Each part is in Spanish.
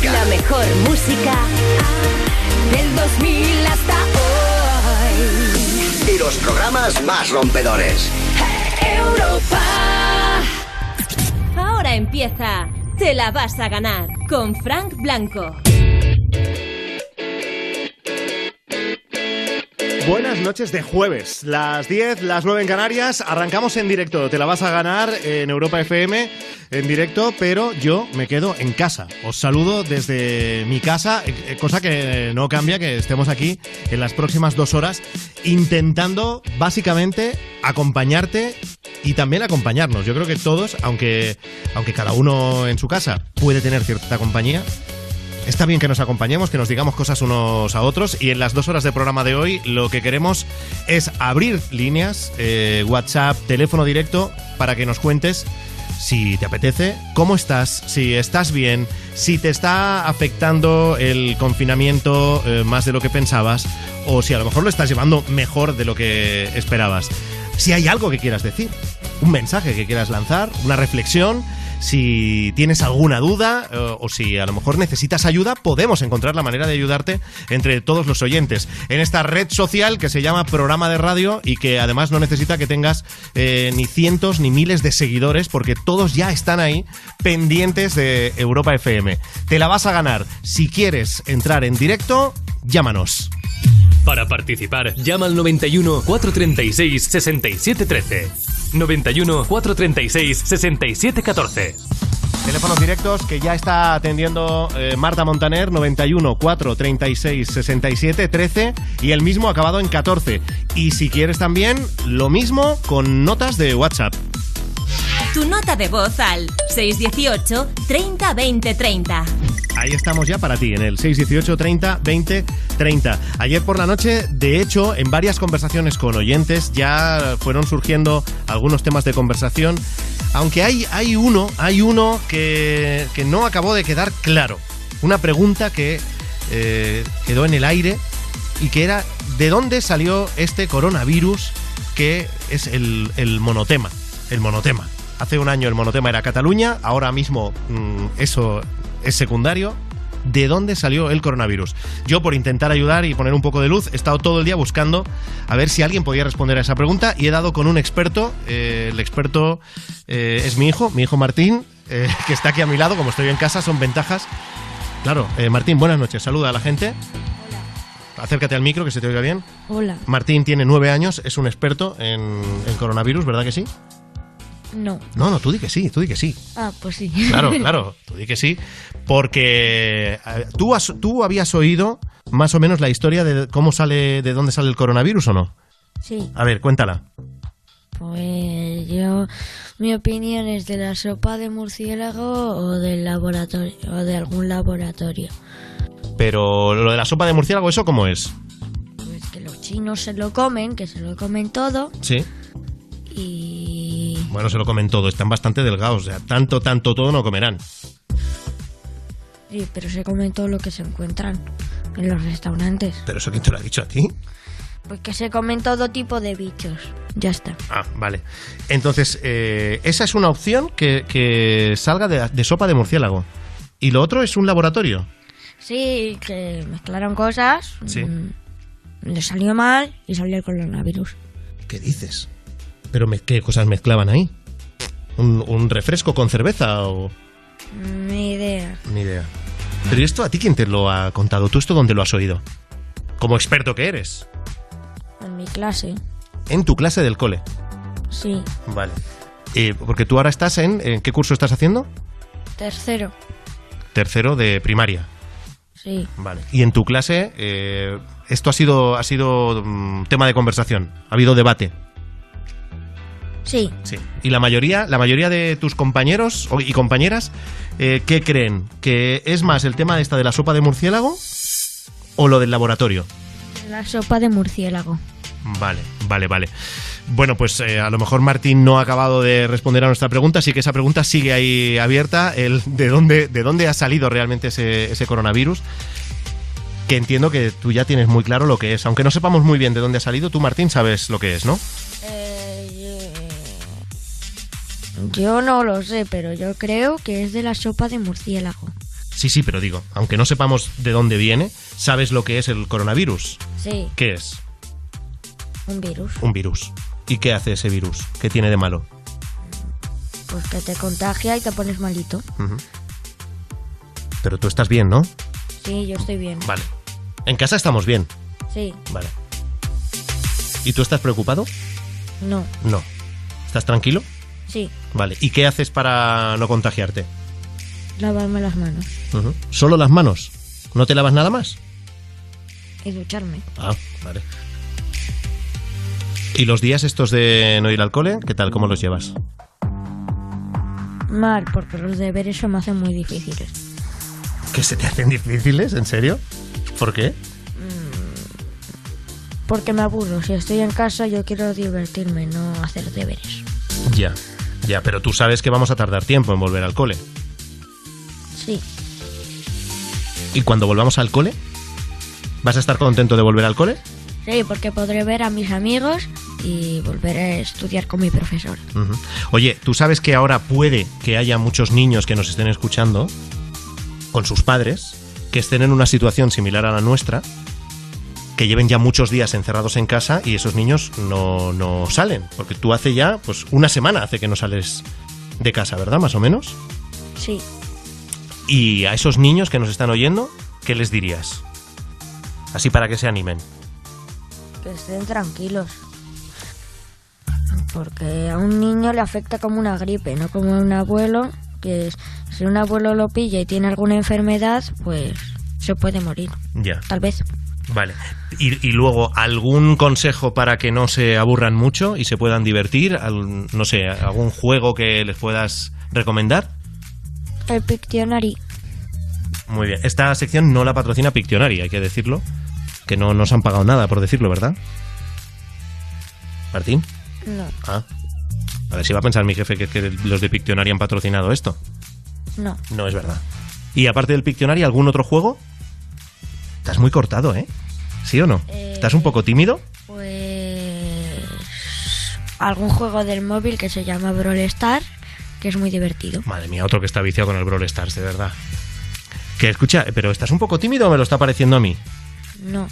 música. La mejor música del 2000 hasta hoy. Y los programas más rompedores. Europa. Ahora empieza Te la vas a ganar con Frank Blanco. Buenas noches de jueves, las 10, las 9 en Canarias, arrancamos en directo, te la vas a ganar en Europa FM en directo, pero yo me quedo en casa. Os saludo desde mi casa, eh, cosa que no cambia que estemos aquí en las próximas dos horas intentando básicamente acompañarte y también acompañarnos. Yo creo que todos, aunque, aunque cada uno en su casa puede tener cierta compañía, Está bien que nos acompañemos, que nos digamos cosas unos a otros y en las dos horas de programa de hoy lo que queremos es abrir líneas, eh, WhatsApp, teléfono directo, para que nos cuentes si te apetece, cómo estás, si estás bien, si te está afectando el confinamiento eh, más de lo que pensabas o si a lo mejor lo estás llevando mejor de lo que esperabas. Si hay algo que quieras decir, un mensaje que quieras lanzar, una reflexión si tienes alguna duda eh, o si a lo mejor necesitas ayuda, podemos encontrar la manera de ayudarte entre todos los oyentes en esta red social que se llama programa de radio y que además no necesita que tengas eh, ni cientos ni miles de seguidores porque todos ya están ahí pendientes de Europa FM. Te la vas a ganar. Si quieres entrar en directo, llámanos. Para participar, llama al 91 436 6713. 91 436 6714. Teléfonos directos que ya está atendiendo eh, Marta Montaner, 91 436 67 13 y el mismo acabado en 14. Y si quieres también, lo mismo con notas de WhatsApp. Tu nota de voz al 618 30 20 30. Ahí estamos ya para ti, en el 618 30 20 30. Ayer por la noche, de hecho, en varias conversaciones con oyentes ya fueron surgiendo algunos temas de conversación, aunque hay, hay uno, hay uno que, que no acabó de quedar claro. Una pregunta que eh, quedó en el aire y que era ¿de dónde salió este coronavirus que es el, el monotema? El monotema. Hace un año el monotema era Cataluña, ahora mismo mm, eso es secundario. ¿De dónde salió el coronavirus? Yo, por intentar ayudar y poner un poco de luz, he estado todo el día buscando a ver si alguien podía responder a esa pregunta y he dado con un experto. Eh, el experto eh, es mi hijo, mi hijo Martín, eh, que está aquí a mi lado. Como estoy en casa, son ventajas. Claro, Martín, buenas noches. Saluda a la gente. Acércate al micro, que se te oiga bien. Hola. Martín tiene nueve años, es un experto en, en coronavirus, ¿verdad que sí? No. No, no, tú di que sí, tú di que sí. Ah, pues sí. Claro, claro, tú di que sí, porque eh, ¿tú, has, tú habías oído más o menos la historia de cómo sale, de dónde sale el coronavirus o no. Sí. A ver, cuéntala. Pues yo, mi opinión es de la sopa de murciélago o del laboratorio, o de algún laboratorio. Pero lo de la sopa de murciélago, ¿eso cómo es? Pues que los chinos se lo comen, que se lo comen todo Sí. y... Bueno, se lo comen todo, están bastante delgados, o sea, tanto, tanto, todo no comerán. Sí, pero se comen todo lo que se encuentran en los restaurantes. ¿Pero eso quién te lo ha dicho a ti? Pues que se comen todo tipo de bichos. Ya está. Ah, vale. Entonces, eh, esa es una opción que, que salga de, de sopa de murciélago. Y lo otro es un laboratorio. Sí, que mezclaron cosas. Sí. mm, Le salió mal y salió el coronavirus. ¿Qué dices? ¿Pero me- qué cosas mezclaban ahí? ¿Un, un refresco con cerveza o...? Ni idea. Ni idea. Pero ¿y esto a ti quién te lo ha contado? ¿Tú esto dónde lo has oído? Como experto que eres. En mi clase. En tu clase del cole. Sí. Vale. Eh, porque tú ahora estás en... ¿En qué curso estás haciendo? Tercero. Tercero de primaria. Sí. Vale. Y en tu clase, eh, esto ha sido, ha sido mm, tema de conversación. Ha habido debate. Sí. Sí. Y la mayoría, la mayoría de tus compañeros y compañeras, eh, ¿qué creen? ¿Que es más el tema de esta de la sopa de murciélago o lo del laboratorio? La sopa de murciélago. Vale, vale, vale. Bueno, pues eh, a lo mejor Martín no ha acabado de responder a nuestra pregunta, así que esa pregunta sigue ahí abierta, el de dónde, de dónde ha salido realmente ese, ese coronavirus, que entiendo que tú ya tienes muy claro lo que es, aunque no sepamos muy bien de dónde ha salido, tú Martín sabes lo que es, ¿no? Yo no lo sé, pero yo creo que es de la sopa de murciélago. Sí, sí, pero digo, aunque no sepamos de dónde viene, ¿sabes lo que es el coronavirus? Sí, ¿Qué es? un virus. Un virus. ¿Y qué hace ese virus? ¿Qué tiene de malo? Pues que te contagia y te pones malito. Pero tú estás bien, ¿no? Sí, yo estoy bien. Vale. En casa estamos bien. Sí, Vale. ¿Y tú estás preocupado? no, No. ¿Estás tranquilo? Sí, Vale. ¿Y qué haces para no contagiarte? lavarme las manos Ujú. ¿Solo las manos? ¿No te lavas nada más? y ducharme. Ah, vale. ¿Y los días estos de no ir al cole? ¿Qué tal? ¿Cómo los llevas? Mal, porque los deberes se me hacen muy difíciles. ¿Que se te hacen difíciles? ¿En serio? ¿Por qué? Porque me aburro. Si estoy en casa, yo quiero divertirme, no hacer deberes. Ya, ya, pero tú sabes que vamos a tardar tiempo en volver al cole. Sí, ¿Y cuando volvamos al cole? ¿Vas a estar contento de volver al cole? sí, porque podré ver a mis amigos y volver a estudiar con mi profesor. Oye, tú sabes que ahora puede que haya muchos niños que nos estén escuchando con sus padres, que estén en una situación similar a la nuestra, que lleven ya muchos días encerrados en casa y esos niños no, no salen. Porque tú hace ya, pues una semana hace que no sales de casa, ¿verdad? Más o menos. Sí, Y a esos niños que nos están oyendo, ¿qué les dirías? Así para que se animen. que estén tranquilos. Porque a un niño le afecta como una gripe, no como a un abuelo, que es- si un abuelo lo pilla y tiene alguna enfermedad, pues se puede morir, Ya. tal vez. Vale. Y, y luego, ¿algún consejo para que no se aburran mucho y se puedan divertir? Al- no sé, ¿algún juego que les puedas recomendar? El Pictionary, Muy bien. Esta sección no la patrocina Pictionary, hay que decirlo. Que no nos han pagado nada por decirlo, ¿verdad? Martín. no, Ah. A ver si va a pensar mi jefe que, que los de Pictionary han patrocinado esto. no. No es verdad. Y aparte del Pictionary, ¿algún otro juego? Estás muy cortado, ¿eh? ¿Sí o no? Eh, ¿Estás un poco tímido? Pues algún juego del móvil que se llama Brawl Star, que es muy divertido. Madre mía, otro que está viciado con el Brawl Stars, de verdad. Que escucha, pero ¿estás un poco tímido o me lo está pareciendo a mí? No,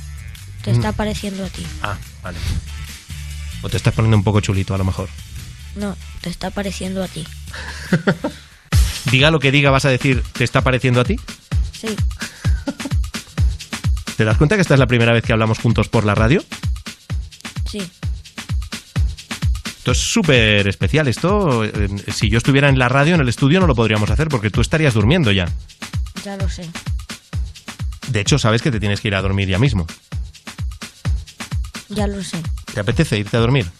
te está pareciendo a ti. Ah, vale. O te estás poniendo un poco chulito, a lo mejor. No, te está pareciendo a ti. Diga lo que diga, vas a decir, ¿te está pareciendo a ti? Sí, ¿Te das cuenta que esta es la primera vez que hablamos juntos por la radio? sí, Esto es súper especial. Esto, eh, si yo estuviera en la radio, en el estudio, no lo podríamos hacer porque tú estarías durmiendo ya. ya lo sé. De hecho, sabes que te tienes que ir a dormir ya mismo. Ya lo sé. ¿Te apetece irte a dormir?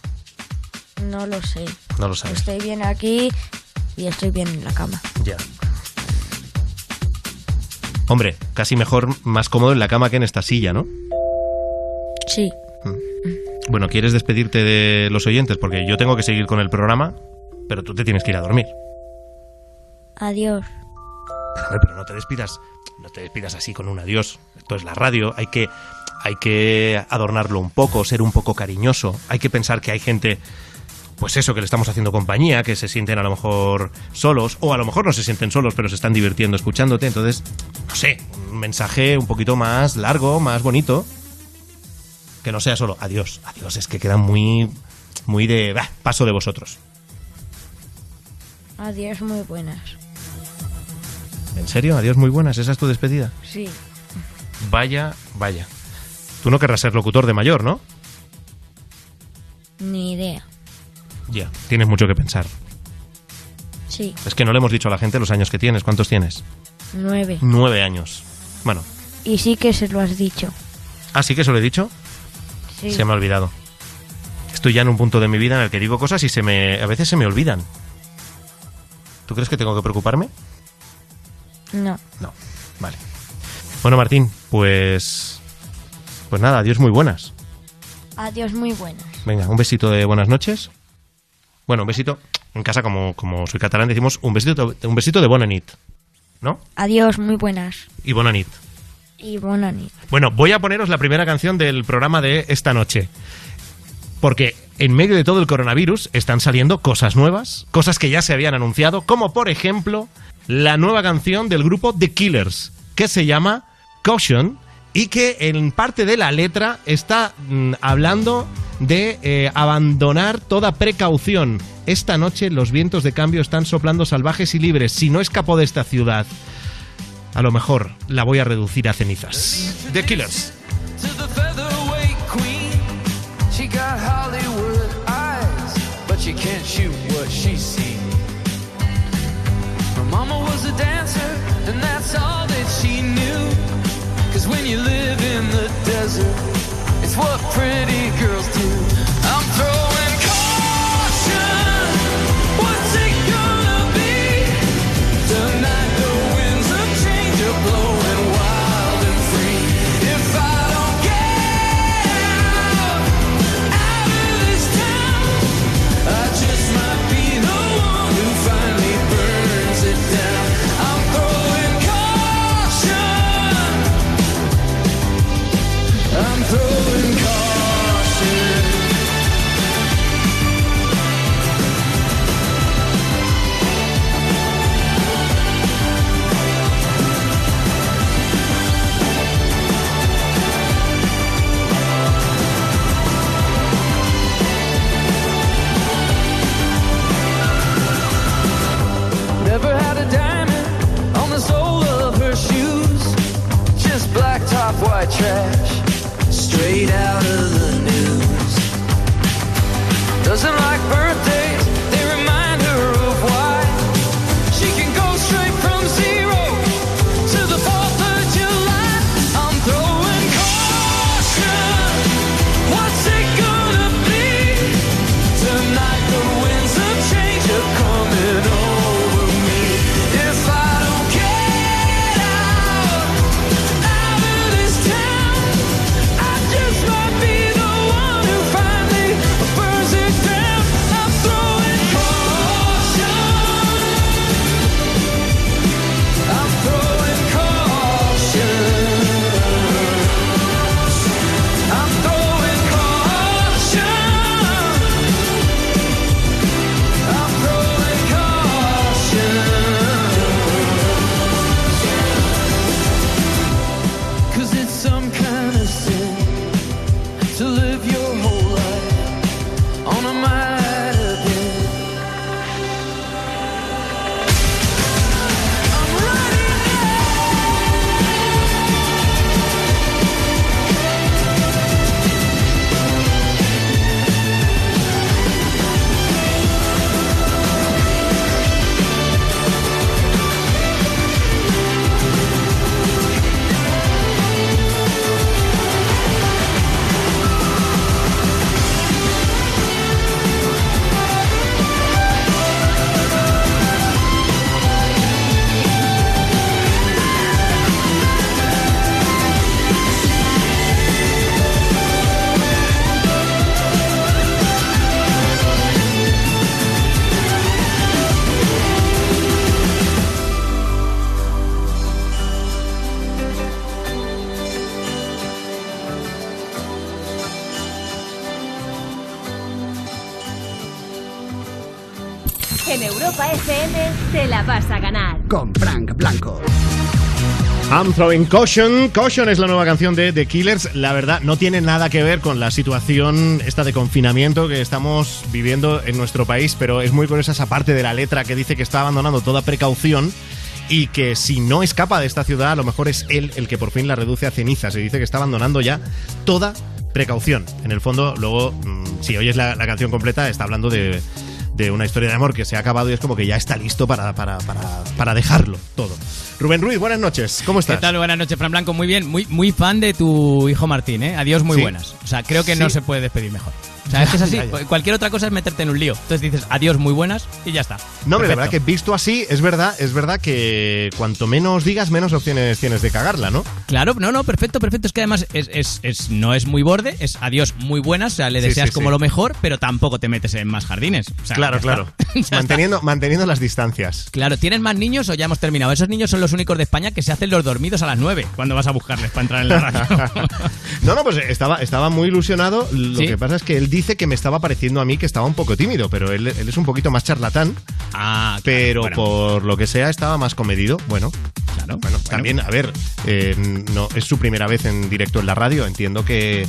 No lo sé. No lo sabes. Estoy bien aquí y estoy bien en la cama. Ya. Hombre, casi mejor, más cómodo en la cama que en esta silla, ¿no? Sí. Bueno, ¿quieres despedirte de los oyentes? Porque yo tengo que seguir con el programa, pero tú te tienes que ir a dormir. Adiós. Pero, pero no te despidas, no te despidas así con un adiós. Esto es la radio, hay que, hay que adornarlo un poco, ser un poco cariñoso. Hay que pensar que hay gente, pues eso, que le estamos haciendo compañía, que se sienten a lo mejor solos, o a lo mejor no se sienten solos, pero se están divirtiendo escuchándote. Entonces, no sé, un mensaje un poquito más largo, más bonito. Que no sea solo adiós, adiós, es que queda muy, muy de "Bah, paso de vosotros. Adiós, muy buenas. ¿En serio? Adiós, muy buenas, esa es tu despedida. Sí. Vaya, vaya. Tú no querrás ser locutor de mayor, ¿no? Ni idea. Ya, tienes mucho que pensar. Sí. Es que no le hemos dicho a la gente los años que tienes. ¿Cuántos tienes? Nueve. Nueve años. Bueno, Y sí que se lo has dicho. ah, sí que eso lo he dicho. Sí. Se me ha olvidado. Estoy ya en un punto de mi vida en el que digo cosas y se me, a veces se me olvidan. ¿Tú crees que tengo que preocuparme? No. No. Vale. Bueno, Martín, pues. Pues nada, adiós muy buenas. Adiós, muy buenas. Venga, un besito de buenas noches. Bueno, un besito. En casa, como, como soy catalán, decimos un besito, un besito de bona nit. ¿No? Adiós, muy buenas. Y bona nit. Y buena nit. Bueno, voy a poneros la primera canción del programa de esta noche. Porque en medio de todo el coronavirus están saliendo cosas nuevas, cosas que ya se habían anunciado, como por ejemplo la nueva canción del grupo The Killers, que se llama Caution y que en parte de la letra está mm, hablando de eh, abandonar toda precaución. Esta noche los vientos de cambio están soplando salvajes y libres. Si no escapo de esta ciudad, a lo mejor la voy a reducir a cenizas. The Killers. mama was a dancer, and that's when you live in the desert, it's what pretty girls do. I'm throwing caution. Caution es la nueva canción de The Killers. La verdad, no tiene nada que ver con la situación esta de confinamiento que estamos viviendo en nuestro país, pero es muy curiosa esa parte de la letra que dice que está abandonando toda precaución y que si no escapa de esta ciudad, a lo mejor es él el que por fin la reduce a cenizas. Se dice que está abandonando ya toda precaución. En el fondo, luego, mm, si oyes la, canción completa, está hablando de, una historia de amor que se ha acabado y es como que ya está listo para, para, para dejarlo todo. Rubén Ruiz, buenas noches. ¿Cómo estás? ¿Qué tal? Buenas noches, Fran Blanco. Muy bien, muy, muy fan de tu hijo Martín, ¿eh? Adiós, muy Sí. buenas. O sea, creo que no se puede despedir mejor. O sea, es que es así. Cualquier otra cosa es meterte en un lío. Entonces dices adiós, muy buenas y ya está. No, hombre, la verdad que visto así, es verdad, es verdad que cuanto menos digas, menos opciones tienes de cagarla, ¿no? Claro, no, no, perfecto, perfecto. Es que además es, es- es- no es muy borde, es adiós, muy buenas. O sea, le deseas sí, como sí. lo mejor, pero tampoco te metes en más jardines. O sea, claro, claro. manteniendo, manteniendo las distancias. Claro, ¿tienes más niños o ya hemos terminado? Esos niños son los únicos de España que se hacen los dormidos a las 9 cuando vas a buscarles para entrar en la radio. No, no, pues estaba, estaba muy ilusionado. Lo que pasa es que él dice que me estaba pareciendo a mí que estaba un poco tímido, pero él, él es un poquito más charlatán. Ah, claro, pero bueno. por lo que sea estaba más comedido. Bueno, Claro, bueno, también, a ver, eh, no es su primera vez en directo en la radio. Entiendo que,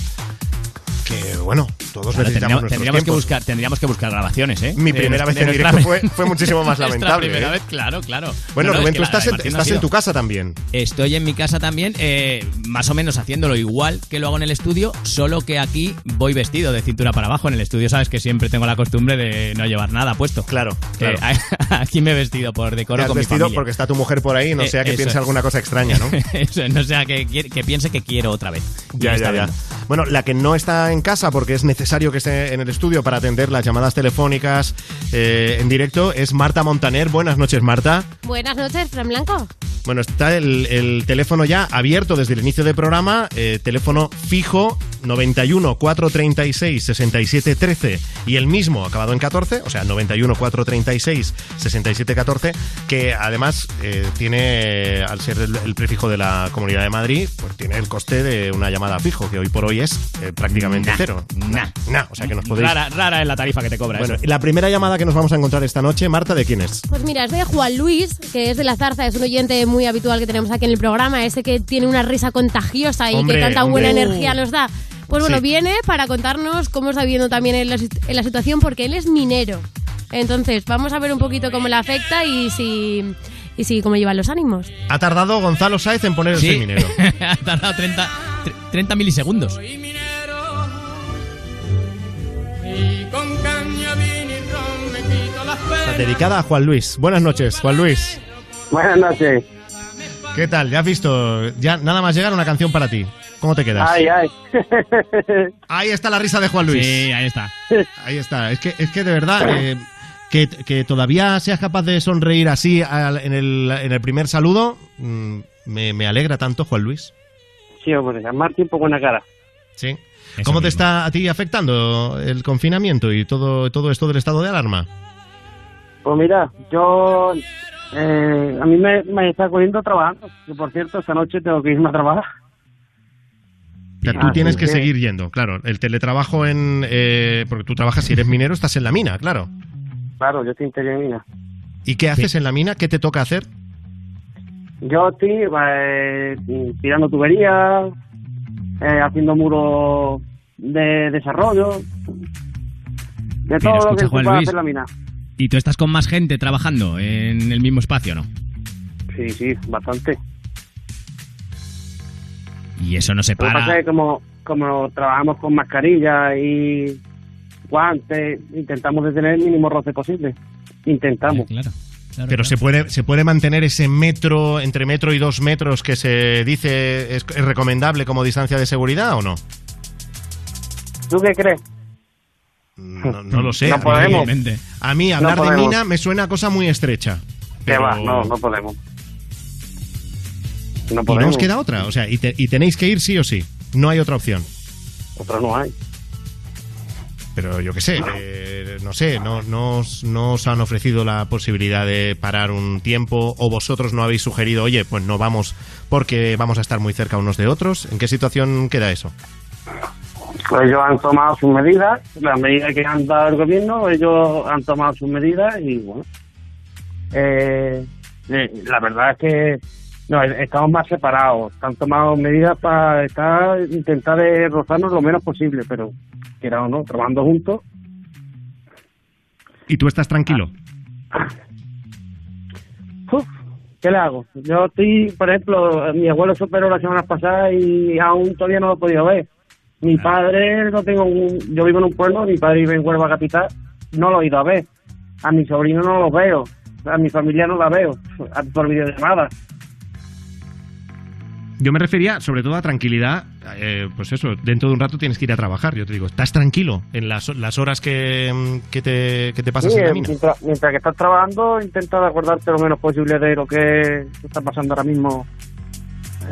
que bueno, todos Claro, necesitamos tendríamos, tendríamos que buscar, tendríamos que buscar grabaciones, ¿eh? Mi De primera vez en de directo fue, fue muchísimo más lamentable. primera ¿eh? vez, claro, claro. Bueno, No, no, Rubén, es tú que estás, en, estás tu casa también. Estoy en mi casa también, eh, más o menos haciéndolo igual que lo hago en el estudio, solo que aquí voy vestido de cintura para abajo. En el estudio sabes que siempre tengo la costumbre de no llevar nada puesto. Claro, Eh, aquí me he vestido por decoro con mi vestido familia. porque está tu mujer por ahí, no Eh, sea que piense es. alguna cosa extraña, ¿no? Eso, no sea que, que piense que quiero otra vez. Ya, ya, ya. Bueno, la que no está en casa porque es necesario que esté en el estudio para atender las llamadas telefónicas eh, en directo es Marta Montaner. Buenas noches, Marta. Buenas noches, Fran Blanco. Bueno, está el, el teléfono ya abierto desde el inicio del programa, eh, teléfono fijo 91 436 67 13 y el mismo acabado en 14, o sea, 91 436 67 14, que además eh, tiene, al ser el, el prefijo de la Comunidad de Madrid, pues tiene el coste de una llamada fijo, que hoy por hoy es eh, prácticamente Nah, cero. nah. Nah, o sea que nos podéis... Rara, rara es la tarifa que te cobra Bueno, eso. la primera llamada que nos vamos a encontrar esta noche, Marta, ¿de quién es? Pues mira, es de Juan Luis, que es de la Zarza, es un oyente muy habitual que tenemos aquí en el programa, ese que tiene una risa contagiosa y Hombre, que tanta buena hombre. energía nos da. Pues bueno, Sí. viene para contarnos cómo está viviendo también en la, en la situación, porque él es minero. Entonces, vamos a ver un poquito cómo le afecta y si, y si cómo llevan los ánimos. Ha tardado Gonzalo Sáez en poner el Sí. minero. ha tardado 30, tre- 30 milisegundos. Y con caña, vino y ron me quito las penas. Dedicada a Juan Luis. Buenas noches, Juan Luis. Buenas noches. ¿Qué tal? ¿Ya has visto? Ya nada más llegar una canción para ti. ¿Cómo te quedas? Ay, ay. Ahí está la risa de Juan Luis. Sí, ahí está. Ahí está. Es que, es que de verdad, eh, que, que todavía seas capaz de sonreír así al- en, el, en el primer saludo, mm, me, me alegra tanto, Juan Luis. Sí, hombre, llamar tiempo buena cara. Sí. Eso ¿Cómo te está a ti afectando el confinamiento y todo, todo esto del estado de alarma? Pues mira, yo. eh, a mí me, me está cogiendo trabajando. Que por cierto, esta noche tengo que irme a trabajar. O sea, tú Así tienes que, que- seguir yendo, claro. El teletrabajo en... eh, porque tú trabajas, si eres minero, estás en la mina, claro. Claro, yo estoy interior de mina. ¿Y qué haces en la mina? ¿Qué te toca hacer? Yo estoy eh, tirando tuberías, eh, haciendo muros de desarrollo. De todo lo que se pueda hacer la mina. ¿Y tú estás con más gente trabajando en el mismo espacio, no? Sí, sí, bastante. Y eso no se Lo que pasa para. es que como, como trabajamos con mascarilla y guantes, intentamos de tener el mínimo roce posible. Intentamos. Claro. Claro, Pero claro. se puede, se puede mantener ese metro, entre metro y dos metros que se dice es, es recomendable como distancia de seguridad o no? ¿Tú qué crees? No, no lo sé. No a mí- podemos. Evidentemente. A mí hablar de podemos. mina me suena a cosa muy estrecha. ¿Qué Pero- va? No, no podemos. No Y no podemos. os queda otra, o sea, y, te- y tenéis que ir sí o sí. No hay otra opción. Otra no hay. Pero yo qué sé, eh, no sé, no, no, no os han ofrecido la posibilidad de parar un tiempo o vosotros no habéis sugerido, oye, pues no vamos porque vamos a estar muy cerca unos de otros. ¿En qué situación queda eso? Pues ellos han tomado sus medidas, las medidas que han dado el gobierno, ellos han tomado sus medidas y bueno. Eh, eh, la verdad es que no, estamos más separados. Han tomado medidas para estar, intentar rozarnos lo menos posible, pero quiera o no, trabajando juntos. ¿Y tú estás tranquilo? Uf, ¿Qué le hago? Yo estoy, por ejemplo, mi abuelo se operó la semana pasada y aún todavía no lo he podido ver. Mi padre, no tengo un- yo vivo en un pueblo, mi padre vive en Huelva Capital, no lo he ido a ver. A mi sobrino no lo veo, a mi familia no la veo, por videollamada. Yo me refería sobre todo a tranquilidad, eh, pues eso, dentro de un rato tienes que ir a trabajar. Yo te digo, ¿estás tranquilo en las, las horas que, mm, que te, que te pasas Sí, en la eh, mina? mientras, mientras que estás trabajando, intenta acordarte lo menos posible de lo que está pasando ahora mismo,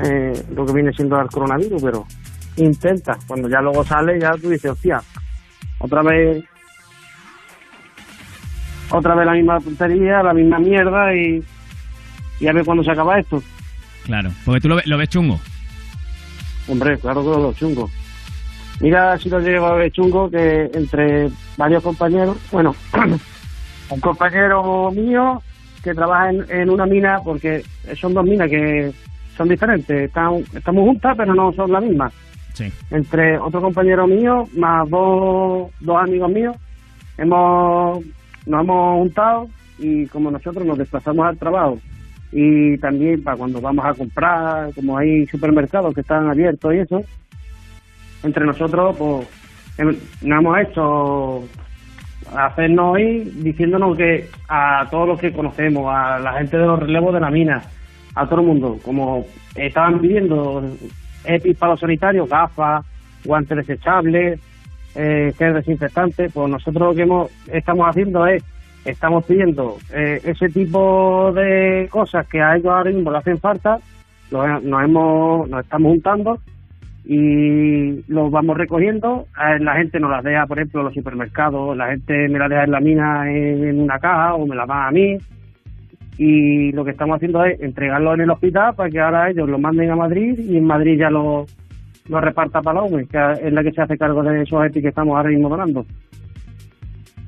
eh, lo que viene siendo el coronavirus, pero intenta. Cuando ya luego sale, ya tú dices, hostia, otra vez, otra vez la misma tontería, la misma mierda y, y a ver cuándo se acaba esto. Claro. Porque tú lo, lo ves chungo. Hombre, claro que lo chungo. Mira si lo llevo a ver chungo que entre varios compañeros, bueno, un compañero mío que trabaja en, en una mina, porque son dos minas que son diferentes, están, estamos juntas pero no son las mismas. Sí. Entre otro compañero mío, más dos, dos amigos míos, hemos nos hemos juntado y como nosotros nos desplazamos al trabajo y también para cuando vamos a comprar, como hay supermercados que están abiertos y eso, entre nosotros pues hem- nos hemos hecho hacernos ir diciéndonos que a todos los que conocemos, a la gente de los relevos de la mina, a todo el mundo, como estaban pidiendo EPIs para los sanitarios, gafas, guantes desechables, eh, gel desinfectante, pues nosotros lo que hemos, estamos haciendo es, estamos pidiendo eh, ese tipo de cosas que a ellos ahora mismo le hacen falta, nos, hemos, nos estamos juntando y los vamos recogiendo. La gente nos las deja, por ejemplo, en los supermercados, la gente me la deja en la mina en, una caja o me la da a mí. Y lo que estamos haciendo es entregarlo en el hospital para que ahora ellos lo manden a Madrid y en Madrid ya lo, lo reparta UME, que es la que se hace cargo de esos EPI que estamos ahora mismo donando.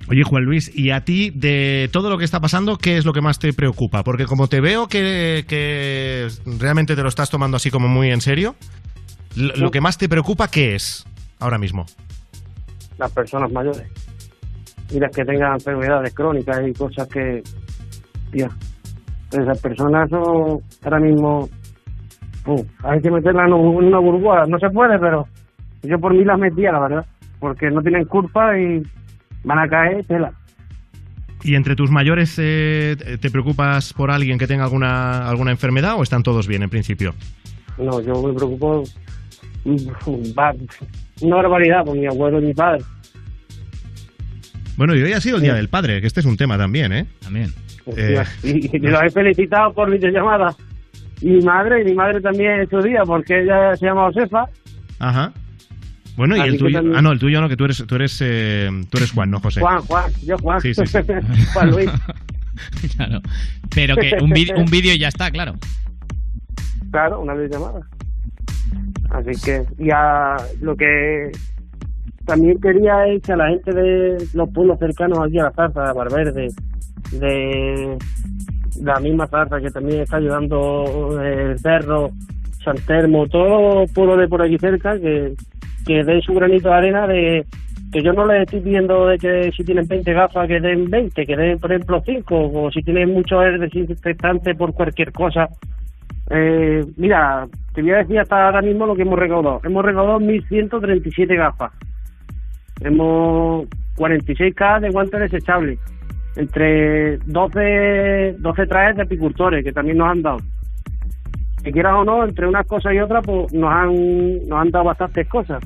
Oye, Juan Luis, ¿y a ti, de todo lo que está pasando, qué es lo que más te preocupa? Porque como te veo que, que realmente te lo estás tomando así como muy en serio, lo, lo que más te preocupa, ¿qué es ahora mismo? las personas mayores y las que tengan enfermedades crónicas y cosas que, tía, esas personas son ahora mismo, hay que meterlas en una burbuja, no se puede, pero yo por mí las metía, la verdad, porque no tienen culpa y van a caer tela. ¿Y entre tus mayores eh, te preocupas por alguien que tenga alguna, alguna enfermedad o están todos bien en principio? No, yo me preocupo, va- una barbaridad por mi abuelo y mi padre. Bueno, y hoy ha sido el Día del Padre, que este es un tema también, ¿eh? También. Eh, y, y los he felicitado por videollamada. Y mi madre, y mi madre también en su día, porque ella se llama Josefa. ajá. Bueno, y Así el tuyo... también- Ah, no, el tuyo no, que tú eres, tú eres, eh, tú eres Juan, no José. Juan, Juan, yo Juan. Sí, sí, sí. Juan Luis. Claro. Pero que un vídeo ya está, claro. Claro, una videollamada. Así que, y a lo que también quería es que a la gente de los pueblos cercanos aquí a la zarza, de de la misma zarza que también está ayudando el Cerro, San Telmo, todos los pueblos de por aquí cerca, que, que den su granito de arena de que yo no les estoy pidiendo de que si tienen 20 gafas que den 20, que den por ejemplo 5, o si tienen mucho aire desinfectante por cualquier cosa, eh, mira, te voy a decir hasta ahora mismo lo que hemos recaudado. Hemos recaudado 1.137 gafas. Hemos 46K de guantes desechables. Entre 12, 12 trajes de apicultores que también nos han dado. Que quieras o no, entre unas cosas y otras, pues nos han, nos han dado bastantes cosas.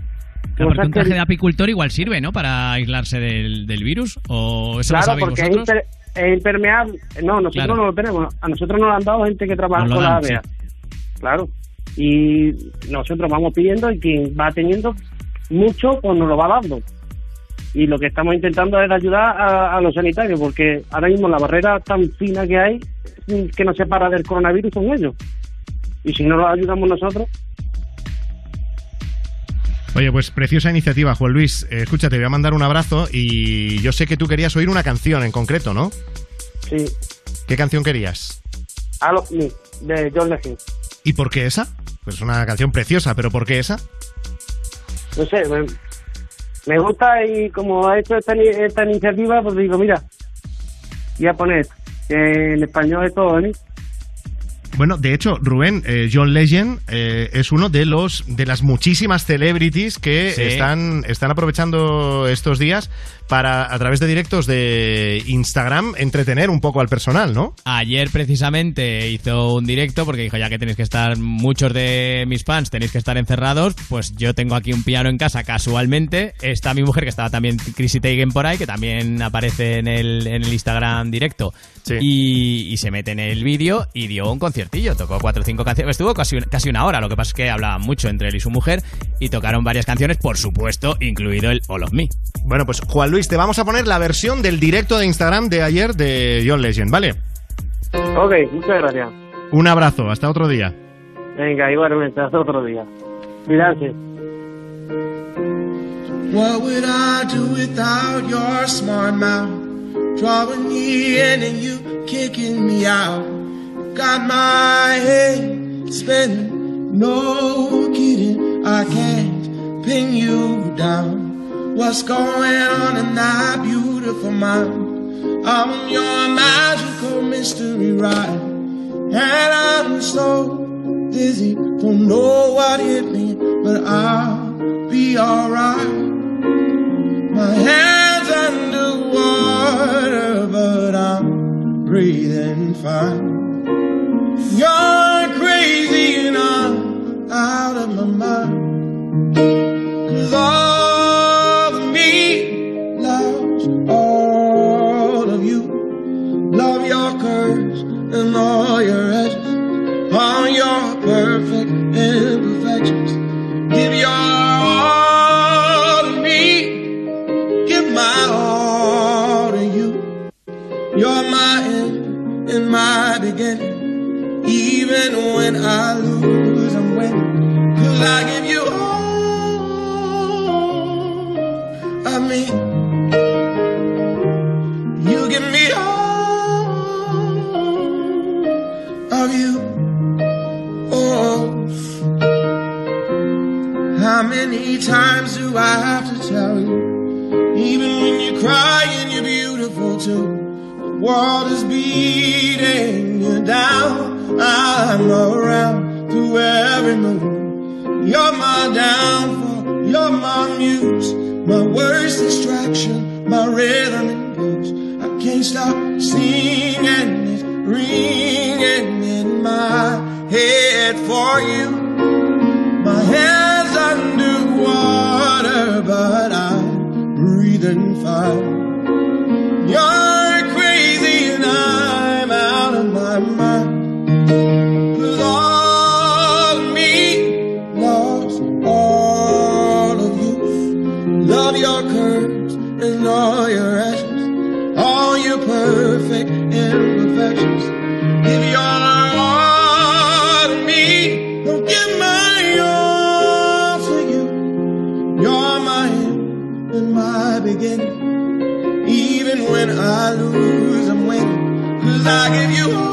Claro, porque Cosas un que- traje de apicultor igual sirve, ¿no? Para aislarse del, del virus. ¿O eso lo Claro, porque es, vosotros? imper- es impermeable. No, nosotros Claro. no lo tenemos. A nosotros nos lo han dado gente que trabaja lo con la AVEA. Claro. Y nosotros vamos pidiendo y quien va teniendo mucho, pues nos lo va dando. Y lo que estamos intentando es ayudar a, a los sanitarios, porque ahora mismo la barrera tan fina que hay que nos separa del coronavirus son ellos. Y si no los ayudamos nosotros, Oye, pues preciosa iniciativa, Juan Luis. Eh, escucha, te voy a mandar un abrazo y yo sé que tú querías oír una canción en concreto, ¿no? sí. ¿Qué canción querías? A los Me, de John Legend. ¿Y por qué esa? Pues una canción preciosa, pero ¿por qué esa? no sé, me, me gusta y como ha hecho esta, ni- esta iniciativa, pues digo, mira, voy a poner que en español es todo, ¿eh? Bueno, de hecho, Rubén, eh, John Legend eh, es uno de los de las muchísimas celebrities que Sí. están, están aprovechando estos días para, a través de directos de Instagram, entretener un poco al personal, ¿no? Ayer precisamente hizo un directo porque dijo ya que tenéis que estar, muchos de mis fans tenéis que estar encerrados, pues yo tengo aquí un piano en casa casualmente, está mi mujer que estaba también Chrissy Teigen por ahí, que también aparece en el, en el Instagram directo Sí. y, y se mete en el vídeo y dio un conciertillo, tocó cuatro o cinco canciones, estuvo casi, casi una hora, lo que pasa es que hablaban mucho entre él y su mujer y tocaron varias canciones, por supuesto, incluido el All of Me. Bueno, pues Juan Luis, te vamos a poner la versión del directo de Instagram de ayer de John Legend, ¿vale? Ok, muchas gracias. Un abrazo, hasta otro día. Venga, igualmente, hasta otro día. Cuidarse. What would I do without your smart mouth? Drawing me in and you kicking me out. Got my head spinning, no kidding. I can't pin you down. What's going on in that beautiful mind? I'm your magical mystery ride, and I'm so dizzy, don't know what hit me, but I'll be alright. My hands underwater, but I'm breathing fine. You're crazy and I'm out of my mind. World is beating you down. I'm around through every move. You're my downfall, you're my muse, my worst distraction, my rhythm and blues. I can't stop singing, it's ringing in my head for you. I give you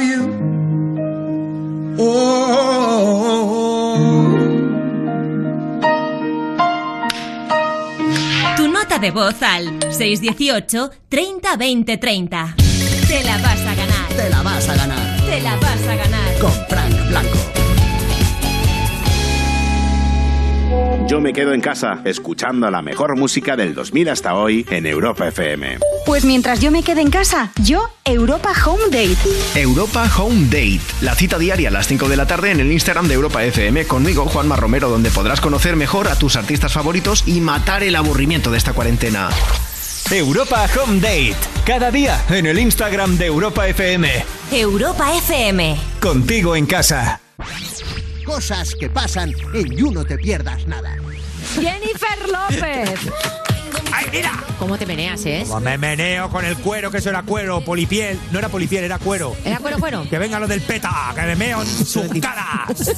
you. Tu nota de voz al 618 30 20 30. Te la vas a ganar. Te la vas a ganar. Te la vas a ganar. Con Frank Blanco. Yo me quedo en casa, escuchando la mejor música del 2000 hasta hoy en Europa FM. Pues mientras yo me quede en casa, yo Europa Home Date. Europa Home Date, la cita diaria a las 5 de la tarde en el Instagram de Europa FM conmigo, Juanma Romero, donde podrás conocer mejor a tus artistas favoritos y matar el aburrimiento de esta cuarentena. Europa Home Date. Cada día en el Instagram de Europa FM. Europa FM. Contigo en casa. Cosas que pasan en You No Te Pierdas Nada. Jennifer López. ¡Ay, mira! ¿Cómo te meneas, eh? Como me meneo con el cuero, que eso era cuero, polipiel. No era polipiel, era cuero. ¿Era cuero, cuero? Que venga lo del PETA, que me meo en sus caras.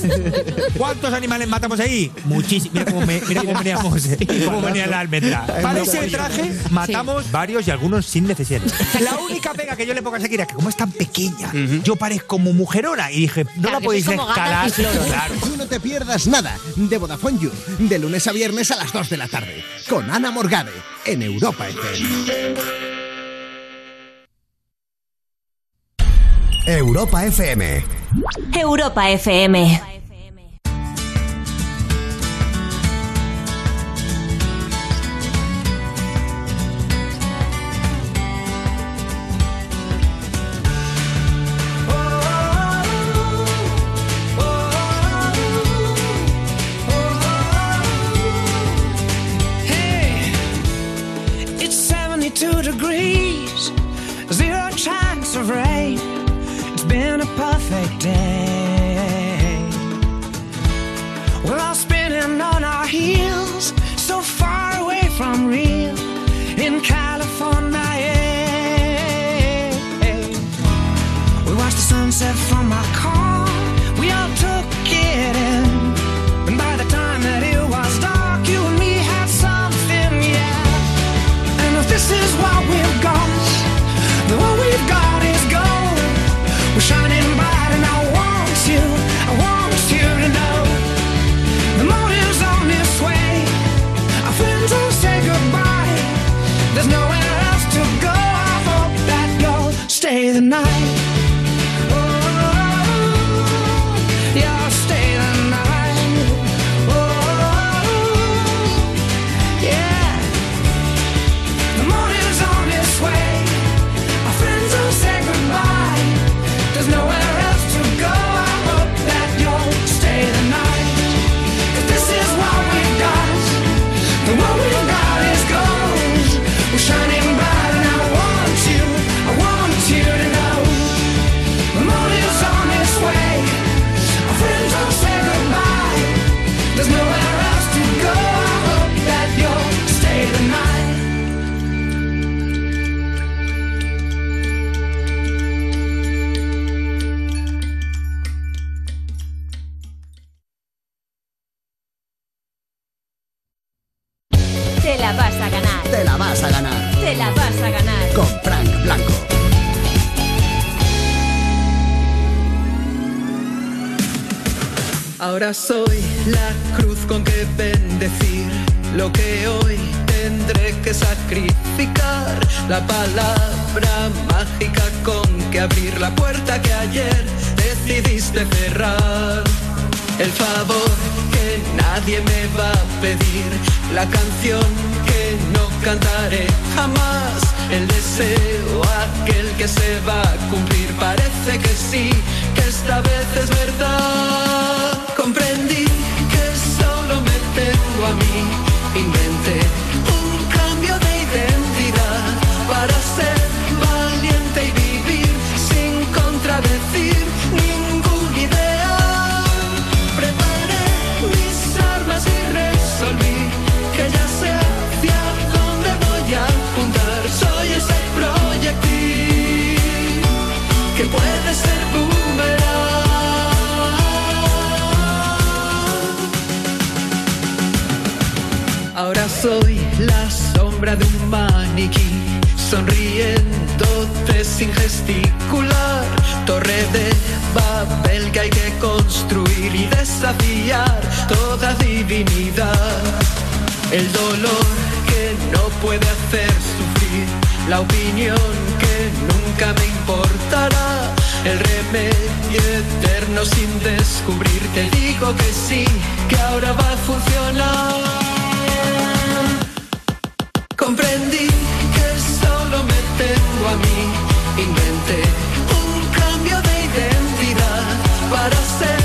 ¿Cuántos animales matamos ahí? Muchísimos. Mira cómo, me, mira cómo meneamos, eh. cómo menea la almendra. Para ese traje matamos varios y algunos sin necesidad. La única pega que yo le pongo a Shakira es que como es tan pequeña, yo parezco como mujerona. Y dije, no la podéis escalar. Claro. Tú no te pierdas nada de Vodafone You, de lunes a viernes a las 2 de la tarde, con Ana Morgade, en Europa FM. Europa FM. Europa FM. Ahora soy la cruz con que bendecir lo que hoy tendré que sacrificar. La palabra mágica con que abrir la puerta que ayer decidiste cerrar. El favor que nadie me va a pedir. La canción que no cantaré jamás. El deseo aquel que se va a cumplir. Parece que sí, que esta vez es verdad. Comprendí que solo me tengo a mí. Sonriéndote sin gesticular. Torre de Babel que hay que construir y desafiar toda divinidad. El dolor que no puede hacer sufrir, la opinión que nunca me importará. El remedio eterno sin descubrir, te digo que sí, que ahora va a funcionar. Comprendí tengo a mí. Inventé un cambio de identidad para ser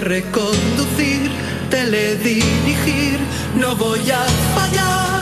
reconducir, teledirigir, no voy a fallar.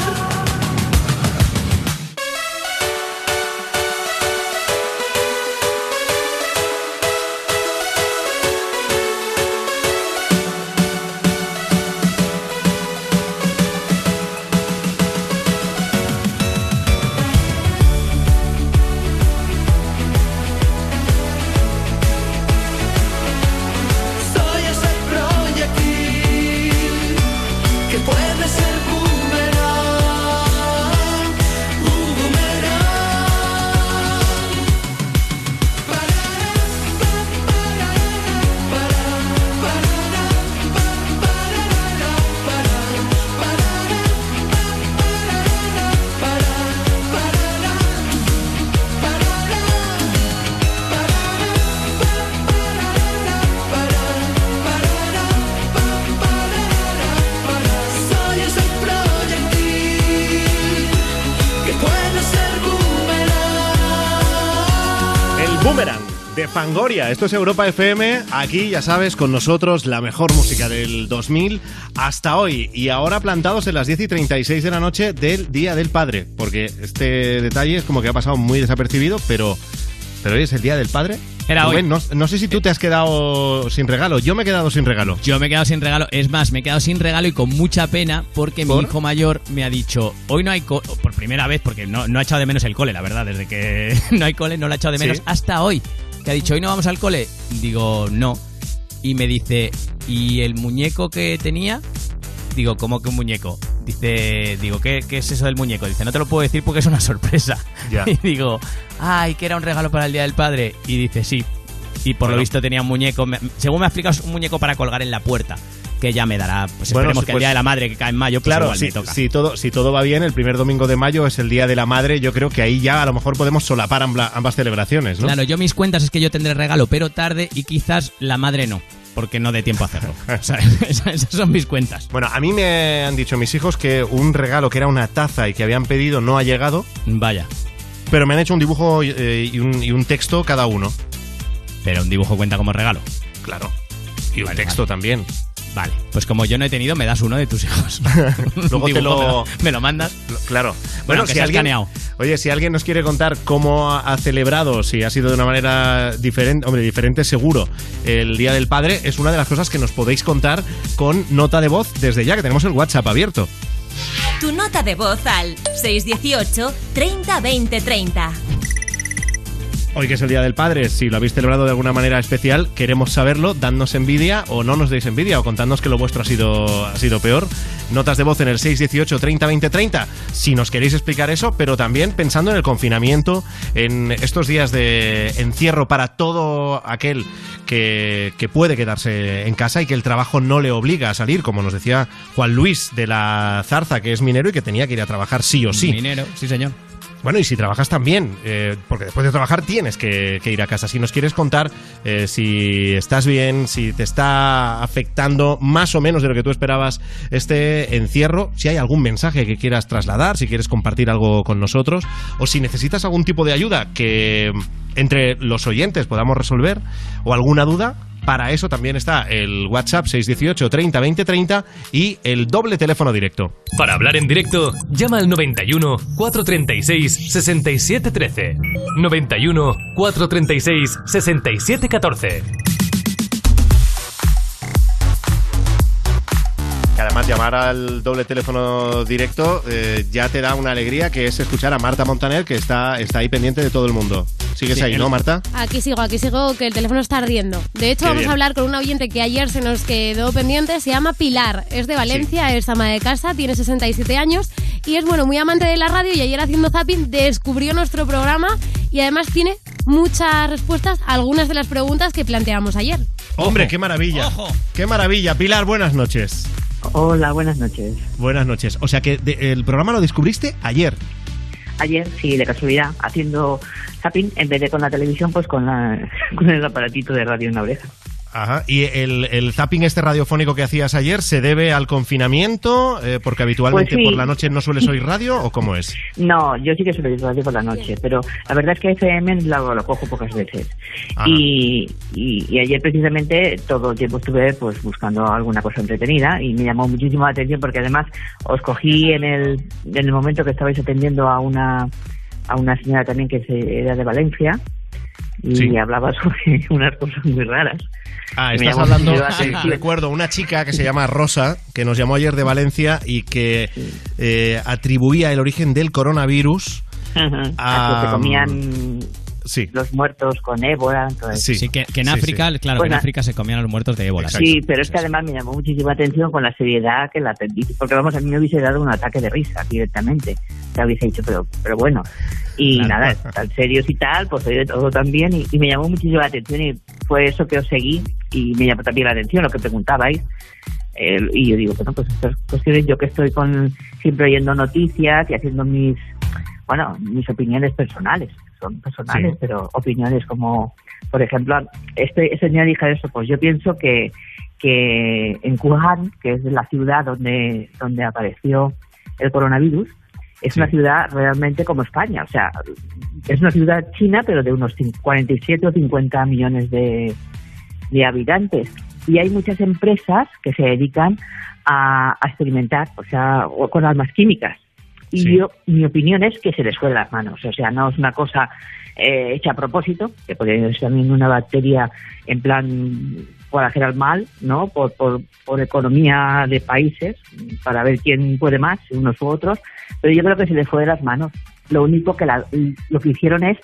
Boomerang. De Fangoria. Esto es Europa FM. Aquí, ya sabes, con nosotros la mejor música del 2000 hasta hoy. Y ahora plantados en las 10 y 36 de la noche del Día del Padre. Porque este detalle es como que ha pasado muy desapercibido, pero, pero hoy es el Día del Padre. Era hoy. Rubén, No, no sé si tú te has quedado sin regalo. Yo me he quedado sin regalo. Yo me he quedado sin regalo. Es más, me he quedado sin regalo y con mucha pena porque mi hijo mayor me ha dicho, hoy no hay cole, por primera vez, porque no, no ha echado de menos el cole, la verdad, desde que no hay cole no lo ha echado de menos Sí. hasta hoy. Que ha dicho, hoy no vamos al cole. Digo, no. Y me dice, ¿y el muñeco que tenía? Digo, ¿cómo que un muñeco? Dice, digo, ¿qué, qué es eso del muñeco? Dice, no te lo puedo decir porque es una sorpresa. Ya. Y digo, ay, que era un regalo para el Día del Padre. Y dice, sí. Y por Bueno. lo visto tenía un muñeco, según me ha explicado, es un muñeco para colgar en la puerta. Que ya me dará, pues Bueno, esperemos que el pues- Día de la Madre que cae en mayo, pues Claro, igual si, me toca. si todo, si todo va bien, el primer domingo de mayo es el Día de la Madre. Yo creo que ahí ya a lo mejor podemos solapar ambas celebraciones, ¿no? Claro, yo mis cuentas es que yo tendré regalo, pero tarde y quizás la madre no, porque no dé tiempo a hacerlo. O sea, esas son mis cuentas. Bueno, a mí me han dicho mis hijos que un regalo que era una taza y que habían pedido no ha llegado, Vaya, pero me han hecho un dibujo eh, y, un, y un texto cada uno. pero un dibujo cuenta como regalo. Claro. Y un texto vale. también. Vale, pues como yo no he tenido, me das uno de tus hijos. Luego te lo- Me lo, me lo mandas. Lo- Claro. Bueno, que sea escaneado. Oye, si alguien nos quiere contar cómo ha ha celebrado, si ha sido de una manera diferente, hombre, diferente seguro, el Día del Padre, es una de las cosas que nos podéis contar con nota de voz desde ya, que tenemos el WhatsApp abierto. Tu nota de voz al 618 30 20 30. Hoy que es el Día del Padre, si lo habéis celebrado de alguna manera especial, queremos saberlo, dadnos envidia o no nos deis envidia o contadnos que lo vuestro ha sido, ha sido peor. Notas de voz en el 618 30 20 30 si nos queréis explicar eso, pero también pensando en el confinamiento, en estos días de encierro para todo aquel que, que puede quedarse en casa y que el trabajo no le obliga a salir, como nos decía Juan Luis de la Zarza, que es minero y que tenía que ir a trabajar sí o sí. Minero, sí señor. Bueno, y si trabajas también, eh, porque después de trabajar tienes que, ir a casa. Si nos quieres contar eh, si estás bien, si te está afectando más o menos de lo que tú esperabas este encierro, si hay algún mensaje que quieras trasladar, si quieres compartir algo con nosotros, o si necesitas algún tipo de ayuda que entre los oyentes podamos resolver, o alguna duda, para eso también está el WhatsApp 618 30 20 30 y el doble teléfono directo. Para hablar en directo, llama al 91 436 6713. 91 436 6714. Llamar al doble teléfono directo eh, ya te da una alegría que es escuchar a Marta Montaner que está, está ahí pendiente de todo el mundo. Sigues Sí, ahí, ¿no, Marta? Aquí sigo, aquí sigo, que el teléfono está ardiendo. De hecho, Qué vamos bien. a hablar con un oyente que ayer se nos quedó pendiente. Se llama Pilar, es de Valencia, es ama de casa, tiene 67 años y es, bueno, muy amante de la radio. Y ayer haciendo zapping descubrió nuestro programa y además tiene muchas respuestas a algunas de las preguntas que planteamos ayer. Hombre, qué maravilla. Qué maravilla. Pilar, buenas noches. Hola, buenas noches. Buenas noches. O sea que de- el programa lo descubriste ayer. Ayer, sí, de casualidad, haciendo zapping, en vez de con la televisión, pues con, la, con el aparatito de radio en la oreja. Ajá. ¿Y el, el zapping este radiofónico que hacías ayer se debe al confinamiento? Eh, porque habitualmente Pues sí. por la noche no sueles oír radio o cómo es? No, yo sí que suelo ir radio por la noche, pero la verdad es que FM lo, lo cojo pocas veces. Y, y, y ayer precisamente todo el tiempo estuve pues buscando alguna cosa entretenida y me llamó muchísimo la atención porque además os cogí en el, en el momento que estabais atendiendo a una a una señora también que se, era de Valencia y hablaba sobre unas cosas muy raras. Ah, estás hablando, sí, recuerdo, una chica que se llama Rosa, que nos llamó ayer de Valencia y que eh, atribuía el origen del coronavirus Ajá. a... A que se comían Sí. los muertos con ébola. todo eso. Sí, que, que en Sí, África, sí. claro, Pues que en África se comían a los muertos de ébola. Sí, pero es que además me llamó muchísima atención con la seriedad que la atendí. Porque vamos, a mí me hubiese dado un ataque de risa directamente. Te hubiese dicho, pero, pero bueno. Y Claro. nada, tan serios y tal, pues oí de todo también. Y, y me llamó muchísimo la atención y fue eso que os seguí. Y me llamó también la atención lo que preguntabais. Eh, y yo digo, bueno, pues estas cuestiones, yo que estoy con siempre oyendo noticias y haciendo mis, bueno, mis opiniones personales. Son personales, Sí. pero opiniones como, por ejemplo, este, este señor dijo eso, pues yo pienso que, que en Wuhan, que es la ciudad donde, donde apareció el coronavirus, es una ciudad realmente como España, o sea, es una ciudad china, pero de unos cin- 47 o 50 millones de, de habitantes. Y hay muchas empresas que se dedican a, a experimentar, o sea, con armas químicas. Y Sí. yo, mi opinión es que se les fue de las manos. O sea, no es una cosa eh, hecha a propósito, que podría ser también una bacteria en plan por hacer al mal, ¿no? Por, por, por economía de países, para ver quién puede más, unos u otros. Pero yo creo que se les fue de las manos. Lo único que la- lo que hicieron es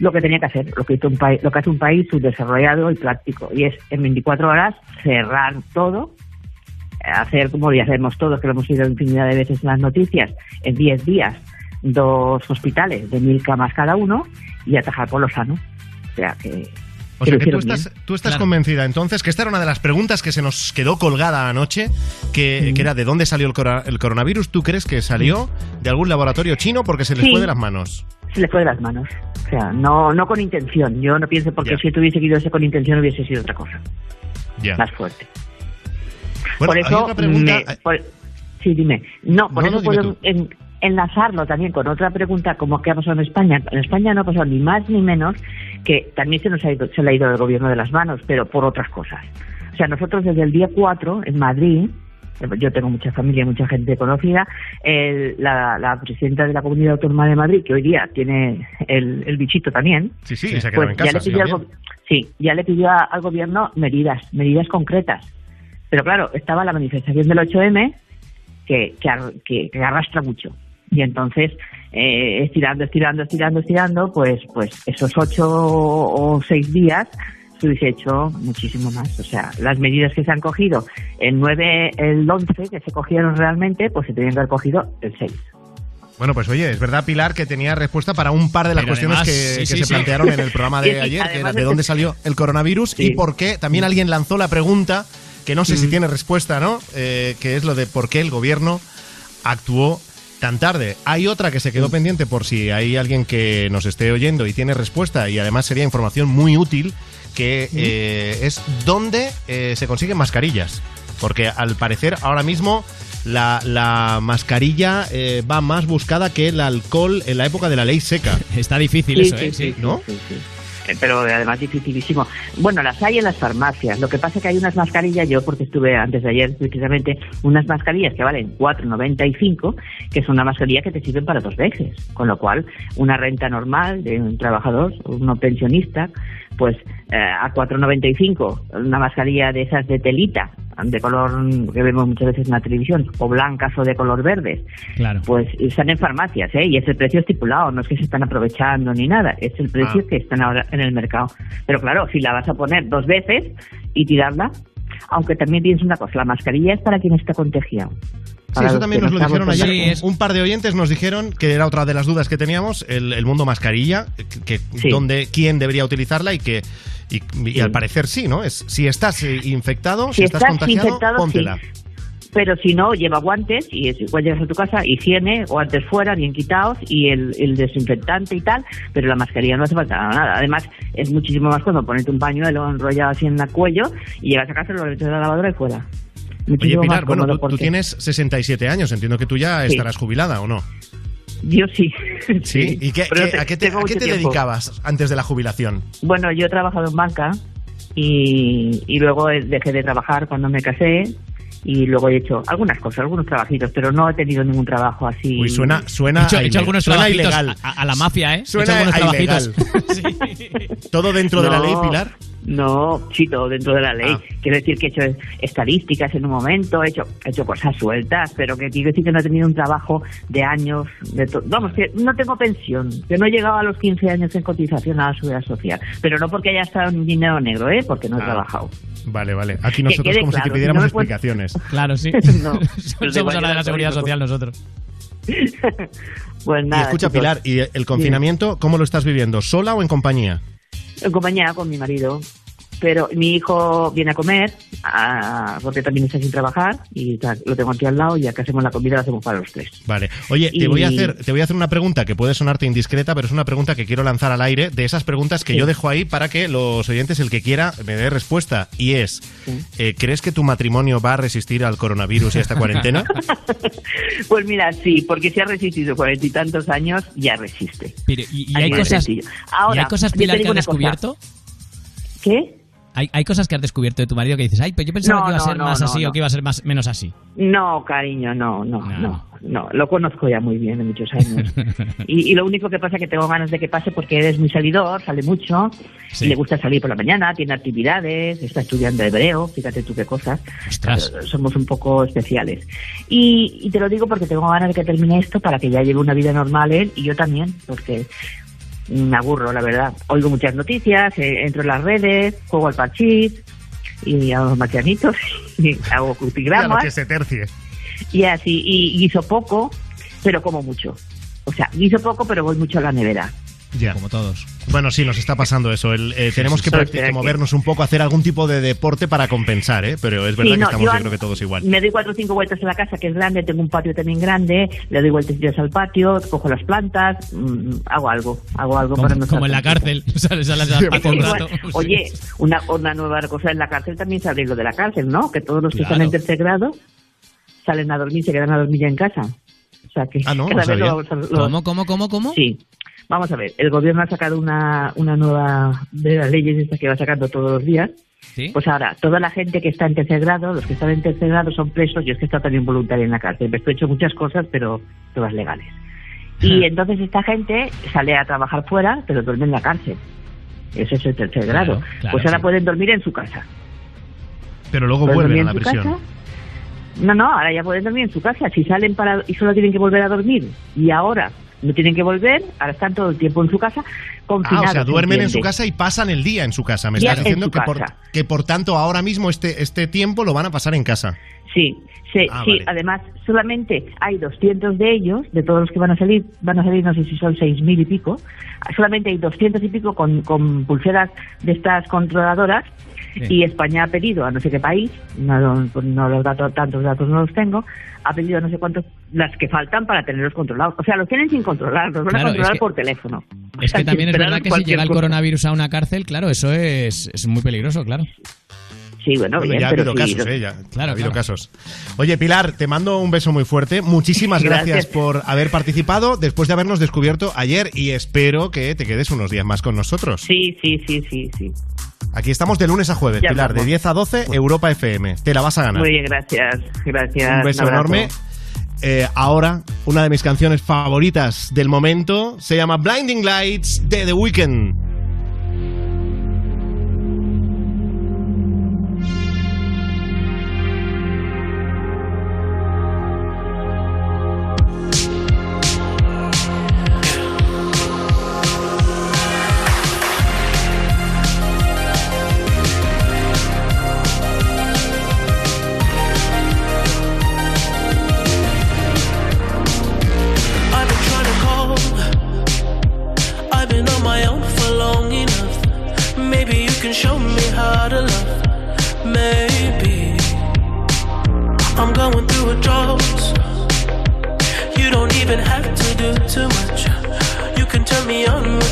lo que tenía que hacer, lo que, hizo un país, lo que hace un país subdesarrollado y práctico, y es en 24 horas cerrar todo, hacer como ya sabemos todos, que lo hemos oído infinidad de veces en las noticias, en 10 días, dos hospitales de mil camas cada uno y atajar por lo sano. O sea que. O que sea que tú estás, tú estás convencida entonces que esta era una de las preguntas que se nos quedó colgada anoche, que, que era de dónde salió el, cora- el coronavirus. ¿Tú crees que salió de algún laboratorio chino porque se les Sí. fue de las manos? Se le fue de las manos. O sea, no, no con intención. Yo no pienso porque Ya. si tuviese ido eso con intención hubiese sido otra cosa. Ya. Más fuerte. Bueno, por eso. otra pregunta- me- por- sí, dime. No, por No, eso no, puedo en- enlazarlo también con otra pregunta, como qué ha pasado en España. En España no ha pasado ni más ni menos que también se nos ha ido, se le ha ido el gobierno de las manos, pero por otras cosas. O sea, nosotros desde el día 4 en Madrid. Yo tengo mucha familia y mucha gente conocida. el- la, la presidenta de la Comunidad Autónoma de Madrid, que hoy día tiene el, el bichito también, Sí, sí, se ha quedado en casa. ya le pidió al, también. go- sí, ya le pidió a- al gobierno medidas, medidas concretas. Pero claro, estaba la manifestación del 8M que, que, ar- que- que arrastra mucho. Y entonces, eh, estirando, estirando, estirando, estirando, pues, pues esos ocho o seis días se hubiese hecho muchísimo más. O sea, las medidas que se han cogido, el 9, el 11, que se cogieron realmente, pues se tenían que haber cogido el 6. Bueno, pues oye, es verdad, Pilar, que tenía respuesta para un par de las Pero cuestiones además, que, sí, que sí, se sí. plantearon en el programa de ayer, que era de de dónde salió el coronavirus y por qué. También alguien lanzó la pregunta, que no sé si Mm. tiene respuesta, ¿no? Eh, que es lo de por qué el gobierno actuó tan tarde. Hay otra que se quedó pendiente por si hay alguien que nos esté oyendo y tiene respuesta y además sería información muy útil, que eh, es dónde eh, se consiguen mascarillas. Porque al parecer ahora mismo la, la mascarilla eh, va más buscada que el alcohol en la época de la ley seca. Está difícil Sí, eso, sí, ¿eh? sí, ¿no? Pero además dificilísimo. Bueno, las hay en las farmacias. Lo que pasa es que hay unas mascarillas, yo porque estuve antes de ayer precisamente, unas mascarillas que valen 4,95, que es una mascarilla que te sirven para dos veces. Con lo cual, una renta normal de un trabajador, uno pensionista, pues eh, a 4,95, una mascarilla de esas de telita, de color que vemos muchas veces en la televisión, o blancas o de color verdes, Claro. pues están en farmacias, ¿eh? Y es el precio estipulado, no es que se están aprovechando ni nada, es el precio Ah. que están ahora en el mercado. Pero claro, si la vas a poner dos veces y tirarla, aunque también pienso una cosa, la mascarilla es para quien está contagiado. Sí, eso también nos no lo dijeron ayer. Un par de oyentes nos dijeron que era otra de las dudas que teníamos, el, el mundo mascarilla, que, que dónde, quién debería utilizarla y que y, y al parecer sí, ¿no? Es si estás eh, infectado, si, Si estás, estás contagiado, infectado, póntela. sí. Pero si no, lleva guantes y es, igual llegas a tu casa, higiene, guantes fuera, bien quitados y el, el desinfectante y tal, pero la mascarilla no hace falta nada. Además, es muchísimo más cómodo ponerte un pañuelo enrollado así en el cuello y llegas a casa, lo metes a la lavadora y fuera. Oye, Pilar, bueno, tú, tú tienes 67 años, entiendo que tú ya Sí. estarás jubilada, ¿o no? Yo sí. Sí. ¿Y qué, Pero qué- te- a qué te, a qué dedicabas antes de la jubilación? Bueno, yo he trabajado en banca y, y luego dejé de trabajar cuando me casé y luego he hecho algunas cosas, algunos trabajitos, pero no he tenido ningún trabajo así. Uy, suena, suena, He hecho, a he hecho ile- algunos suena trabajitos ilegal. a, a la mafia, ¿eh? He Suena hecho algunos a ilegal. trabajitos. ¿Todo dentro de la ley, Pilar? No, sí, todo dentro de la ley. Ah. Quiero decir que he hecho estadísticas en un momento, he hecho, he hecho cosas sueltas, pero que quiero decir que no he tenido un trabajo de años. De Vamos, que no tengo pensión, que no he llegado a los 15 años en cotización a la seguridad social. Pero no porque haya estado en dinero negro, ¿eh? Porque no he Ah. trabajado. Vale, vale. Aquí nosotros como si te si pidiéramos no me puedes- explicaciones. Claro, sí. No, pues Somos igual ahora de la que seguridad social nosotros. Pues Y nada. escucha, chicos. Pilar, ¿y el confinamiento cómo lo estás viviendo? ¿Sola o en compañía? En compañía con mi marido. Pero mi hijo viene a comer, ah, porque también está sin trabajar, y tal, lo tengo aquí al lado, y ya que hacemos la comida, la hacemos para los tres. Vale. Oye, te voy a hacer, te voy a hacer una pregunta que puede sonarte indiscreta, pero es una pregunta que quiero lanzar al aire, de esas preguntas que Sí. yo dejo ahí para que los oyentes, el que quiera, me dé respuesta. Y es, eh, ¿crees que tu matrimonio va a resistir al coronavirus y a esta cuarentena? Pues mira, sí, porque si ha resistido cuarenta y tantos años, ya resiste. Pero, ¿y, hay cosas, sencillo. ¿y Ahora, hay cosas Pilar, que cosa. descubierto? ¿Qué? Hay, hay cosas que has descubierto de tu marido que dices, ay, pues yo pensaba No, que iba a ser no, más no, así o que iba a ser más, menos así. No, cariño, no, no, no, no, lo conozco ya muy bien de muchos años. y, y lo único que pasa es que tengo ganas de que pase porque eres muy salidor, sale mucho, Sí. y le gusta salir por la mañana, tiene actividades, está estudiando hebreo, fíjate tú qué cosas. Ostras. Eh, Somos un poco especiales. Y, y te lo digo porque tengo ganas de que termine esto para que ya lleve una vida normal él y yo también, porque me aburro, la verdad. Oigo muchas noticias, eh, entro en las redes, juego al parchís y a los marcianitos y hago crucigramas que se tercie. y así, y guiso poco, pero como mucho. O sea, guiso poco, pero voy mucho a la nevera. Ya. Como todos. Bueno, sí, nos está pasando eso. El, eh, tenemos que sí. Que- movernos un poco, hacer algún tipo de deporte para compensar, ¿eh? Pero es verdad Sí, que estamos, yo creo que todos igual. Me doy cuatro o cinco vueltas a la casa, que es grande, tengo un patio también grande, le doy vueltas al patio, cojo las plantas, mm, hago algo, hago algo Como, para no como en la cárcel. Sales a las hace un Igual, rato. Oye, una, una nueva cosa en la cárcel también se abre lo de la cárcel, ¿no? Que todos los que están en tercer grado salen a dormir, se quedan a dormir ya en casa. O sea que Ah, no, lo- ¿Cómo, cómo, cómo, cómo? Sí. Vamos a ver, el gobierno ha sacado una, una nueva de las leyes estas que va sacando todos los días. ¿Sí? Pues ahora, toda la gente que está en tercer grado, los que están en tercer grado son presos, yo es que he estado también voluntaria en la cárcel. He hecho muchas cosas, pero todas legales. Y entonces esta gente sale a trabajar fuera, pero duerme en la cárcel. Ese es el tercer grado. claro, pues ahora sí. pueden dormir en su casa. Pero luego ¿Pueden vuelven a la prisión. casa? No, no, ahora ya pueden dormir en su casa. Si salen para y solo tienen que volver a dormir y ahora no tienen que volver, ahora están todo el tiempo en su casa Ah, confinados. o sea, duermen en su casa y pasan el día en su casa. Me Día estás en diciendo que por, que por tanto ahora mismo este, este tiempo lo van a pasar en casa. Sí, sí, Ah, sí. vale. Además, solamente hay 200 de ellos, de todos los que van a salir, van a salir no sé si son 6.000 y pico, solamente hay 200 y pico con, con pulseras de estas controladoras Sí. y España ha pedido a no sé qué país, no, no los datos, tantos datos no los tengo, ha pedido a no sé cuántos, las que faltan para tenerlos controlados. O sea, los tienen sin controlar, los van Claro, a controlar es que- por teléfono. Es que también es verdad que si llega el cosa. coronavirus a una cárcel, claro, eso es, es muy peligroso, claro. Sí, bueno, Bueno, bien, ya ha habido casos, ¿eh? Ya, Claro, ha habido claro. casos. Oye, Pilar, te mando un beso muy fuerte. Muchísimas gracias, Gracias. por haber participado después de habernos descubierto ayer y espero que te quedes unos días más con nosotros. Sí, sí, sí, sí, sí. Aquí estamos de lunes a jueves, Ya Pilar, de estamos. 10 a 12, Europa FM. Te la vas a ganar. Muy bien, gracias. Gracias. Un beso enorme. Eh, ahora, una de mis canciones favoritas del momento se llama Blinding Lights de The Weeknd.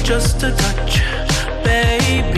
Just a touch, baby.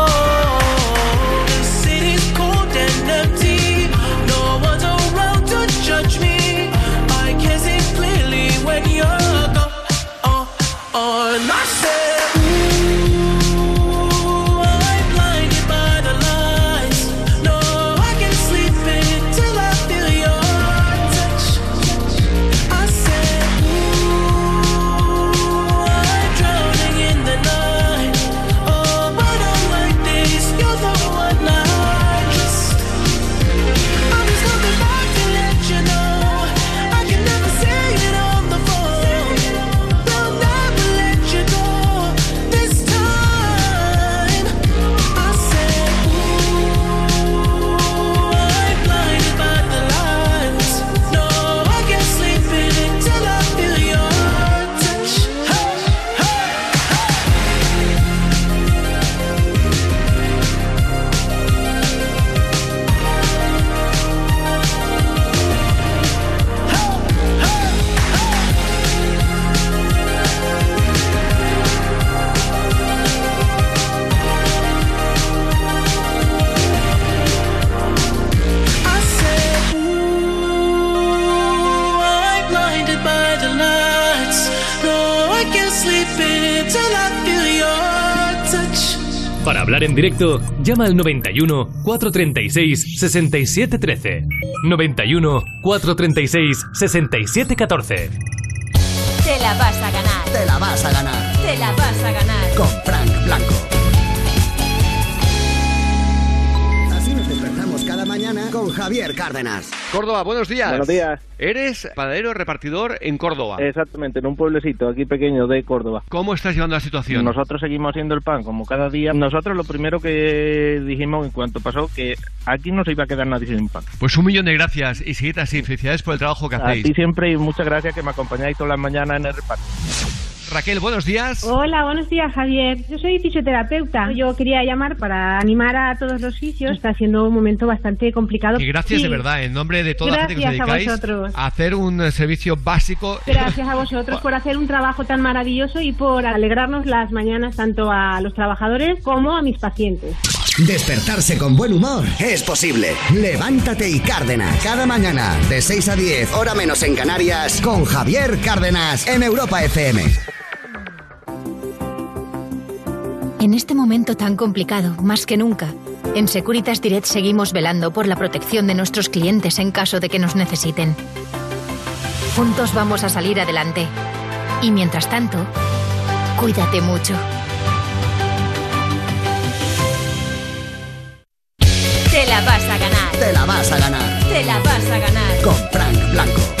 En directo, llama al 91 436 6713. 91 436 6714. Te la vas a ganar. Te la vas a ganar. Te la vas a ganar. Con Frank Blanco. Javier Cárdenas. Córdoba, buenos días. Buenos días. Eres panadero repartidor en Córdoba. Exactamente, en un pueblecito aquí pequeño de Córdoba. ¿Cómo estás llevando la situación? Nosotros seguimos haciendo el pan como cada día. Nosotros lo primero que dijimos en cuanto pasó que aquí no se iba a quedar nadie sin pan. Pues un millón de gracias y seguid así. Felicidades por el trabajo que A hacéis. ti siempre y muchas gracias que me acompañáis todas las mañanas en el reparto. Raquel, buenos días. Hola, buenos días, Javier. Yo soy fisioterapeuta. Yo quería llamar para animar a todos los fisios. Está siendo un momento bastante complicado. Y gracias Sí. de verdad, en nombre de toda la gente que os Gracias a dedicáis vosotros. a hacer un eh, servicio básico. Gracias a vosotros por hacer un trabajo tan maravilloso y por alegrarnos las mañanas tanto a los trabajadores como a mis pacientes. Despertarse con buen humor es posible. Levántate y Cárdenas. Cada mañana, de 6 a 10, hora menos en Canarias, con Javier Cárdenas en Europa FM. En este momento tan complicado, más que nunca, en Securitas Direct seguimos velando por la protección de nuestros clientes en caso de que nos necesiten. Juntos vamos a salir adelante. Y mientras tanto, cuídate mucho. Te la vas a ganar. Te la vas a ganar. Te la vas a ganar. Con Frank Blanco.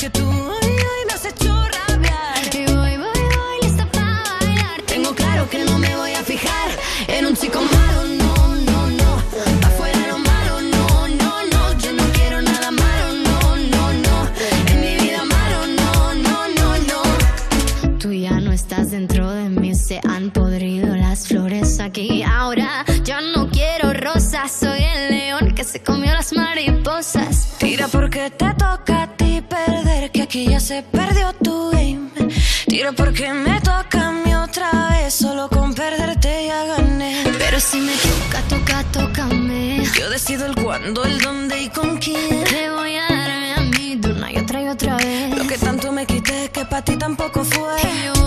porque tú hoy, hoy me has hecho rabiar. Y voy, voy, voy, lista para bailar. Tengo claro que no me voy a fijar en un chico malo, no, no, no. Pa fuera lo malo, no, no, no. Yo no quiero nada malo, no, no, no. En mi vida malo, no, no, no, no. Tú ya no estás dentro de mí, se han podrido las flores aquí. Ahora yo no quiero rosas, soy el león que se comió las mariposas. Tira porque te que ya se perdió tu game. Tira porque me toca a mí otra vez, solo con perderte ya gané. Pero si me toca, toca, tócame. Yo decido el cuándo, el dónde y con quién. Te voy a darme a mí de una y otra y otra vez. Lo que tanto me quité que para ti tampoco fue.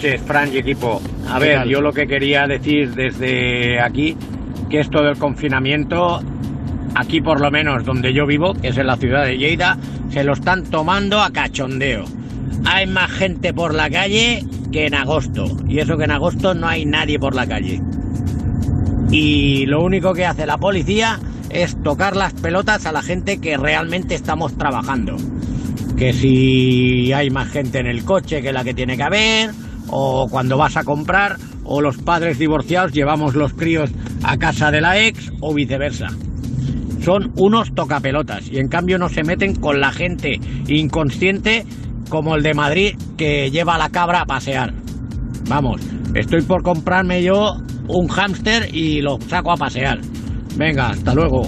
Noches, Fran y equipo. A ¿Qué ver, tal? yo lo que quería decir desde aquí, que esto del confinamiento, aquí por lo menos donde yo vivo, que es en la ciudad de Lleida, se lo están tomando a cachondeo. Hay más gente por la calle que en agosto, y eso que en agosto no hay nadie por la calle. Y lo único que hace la policía es tocar las pelotas a la gente que realmente estamos trabajando que si hay más gente en el coche que la que tiene que haber, o cuando vas a comprar, o los padres divorciados llevamos los críos a casa de la ex, o viceversa. Son unos tocapelotas y en cambio no se meten con la gente inconsciente como el de Madrid que lleva a la cabra a pasear. Vamos, estoy por comprarme yo un hámster y lo saco a pasear. Venga, hasta luego.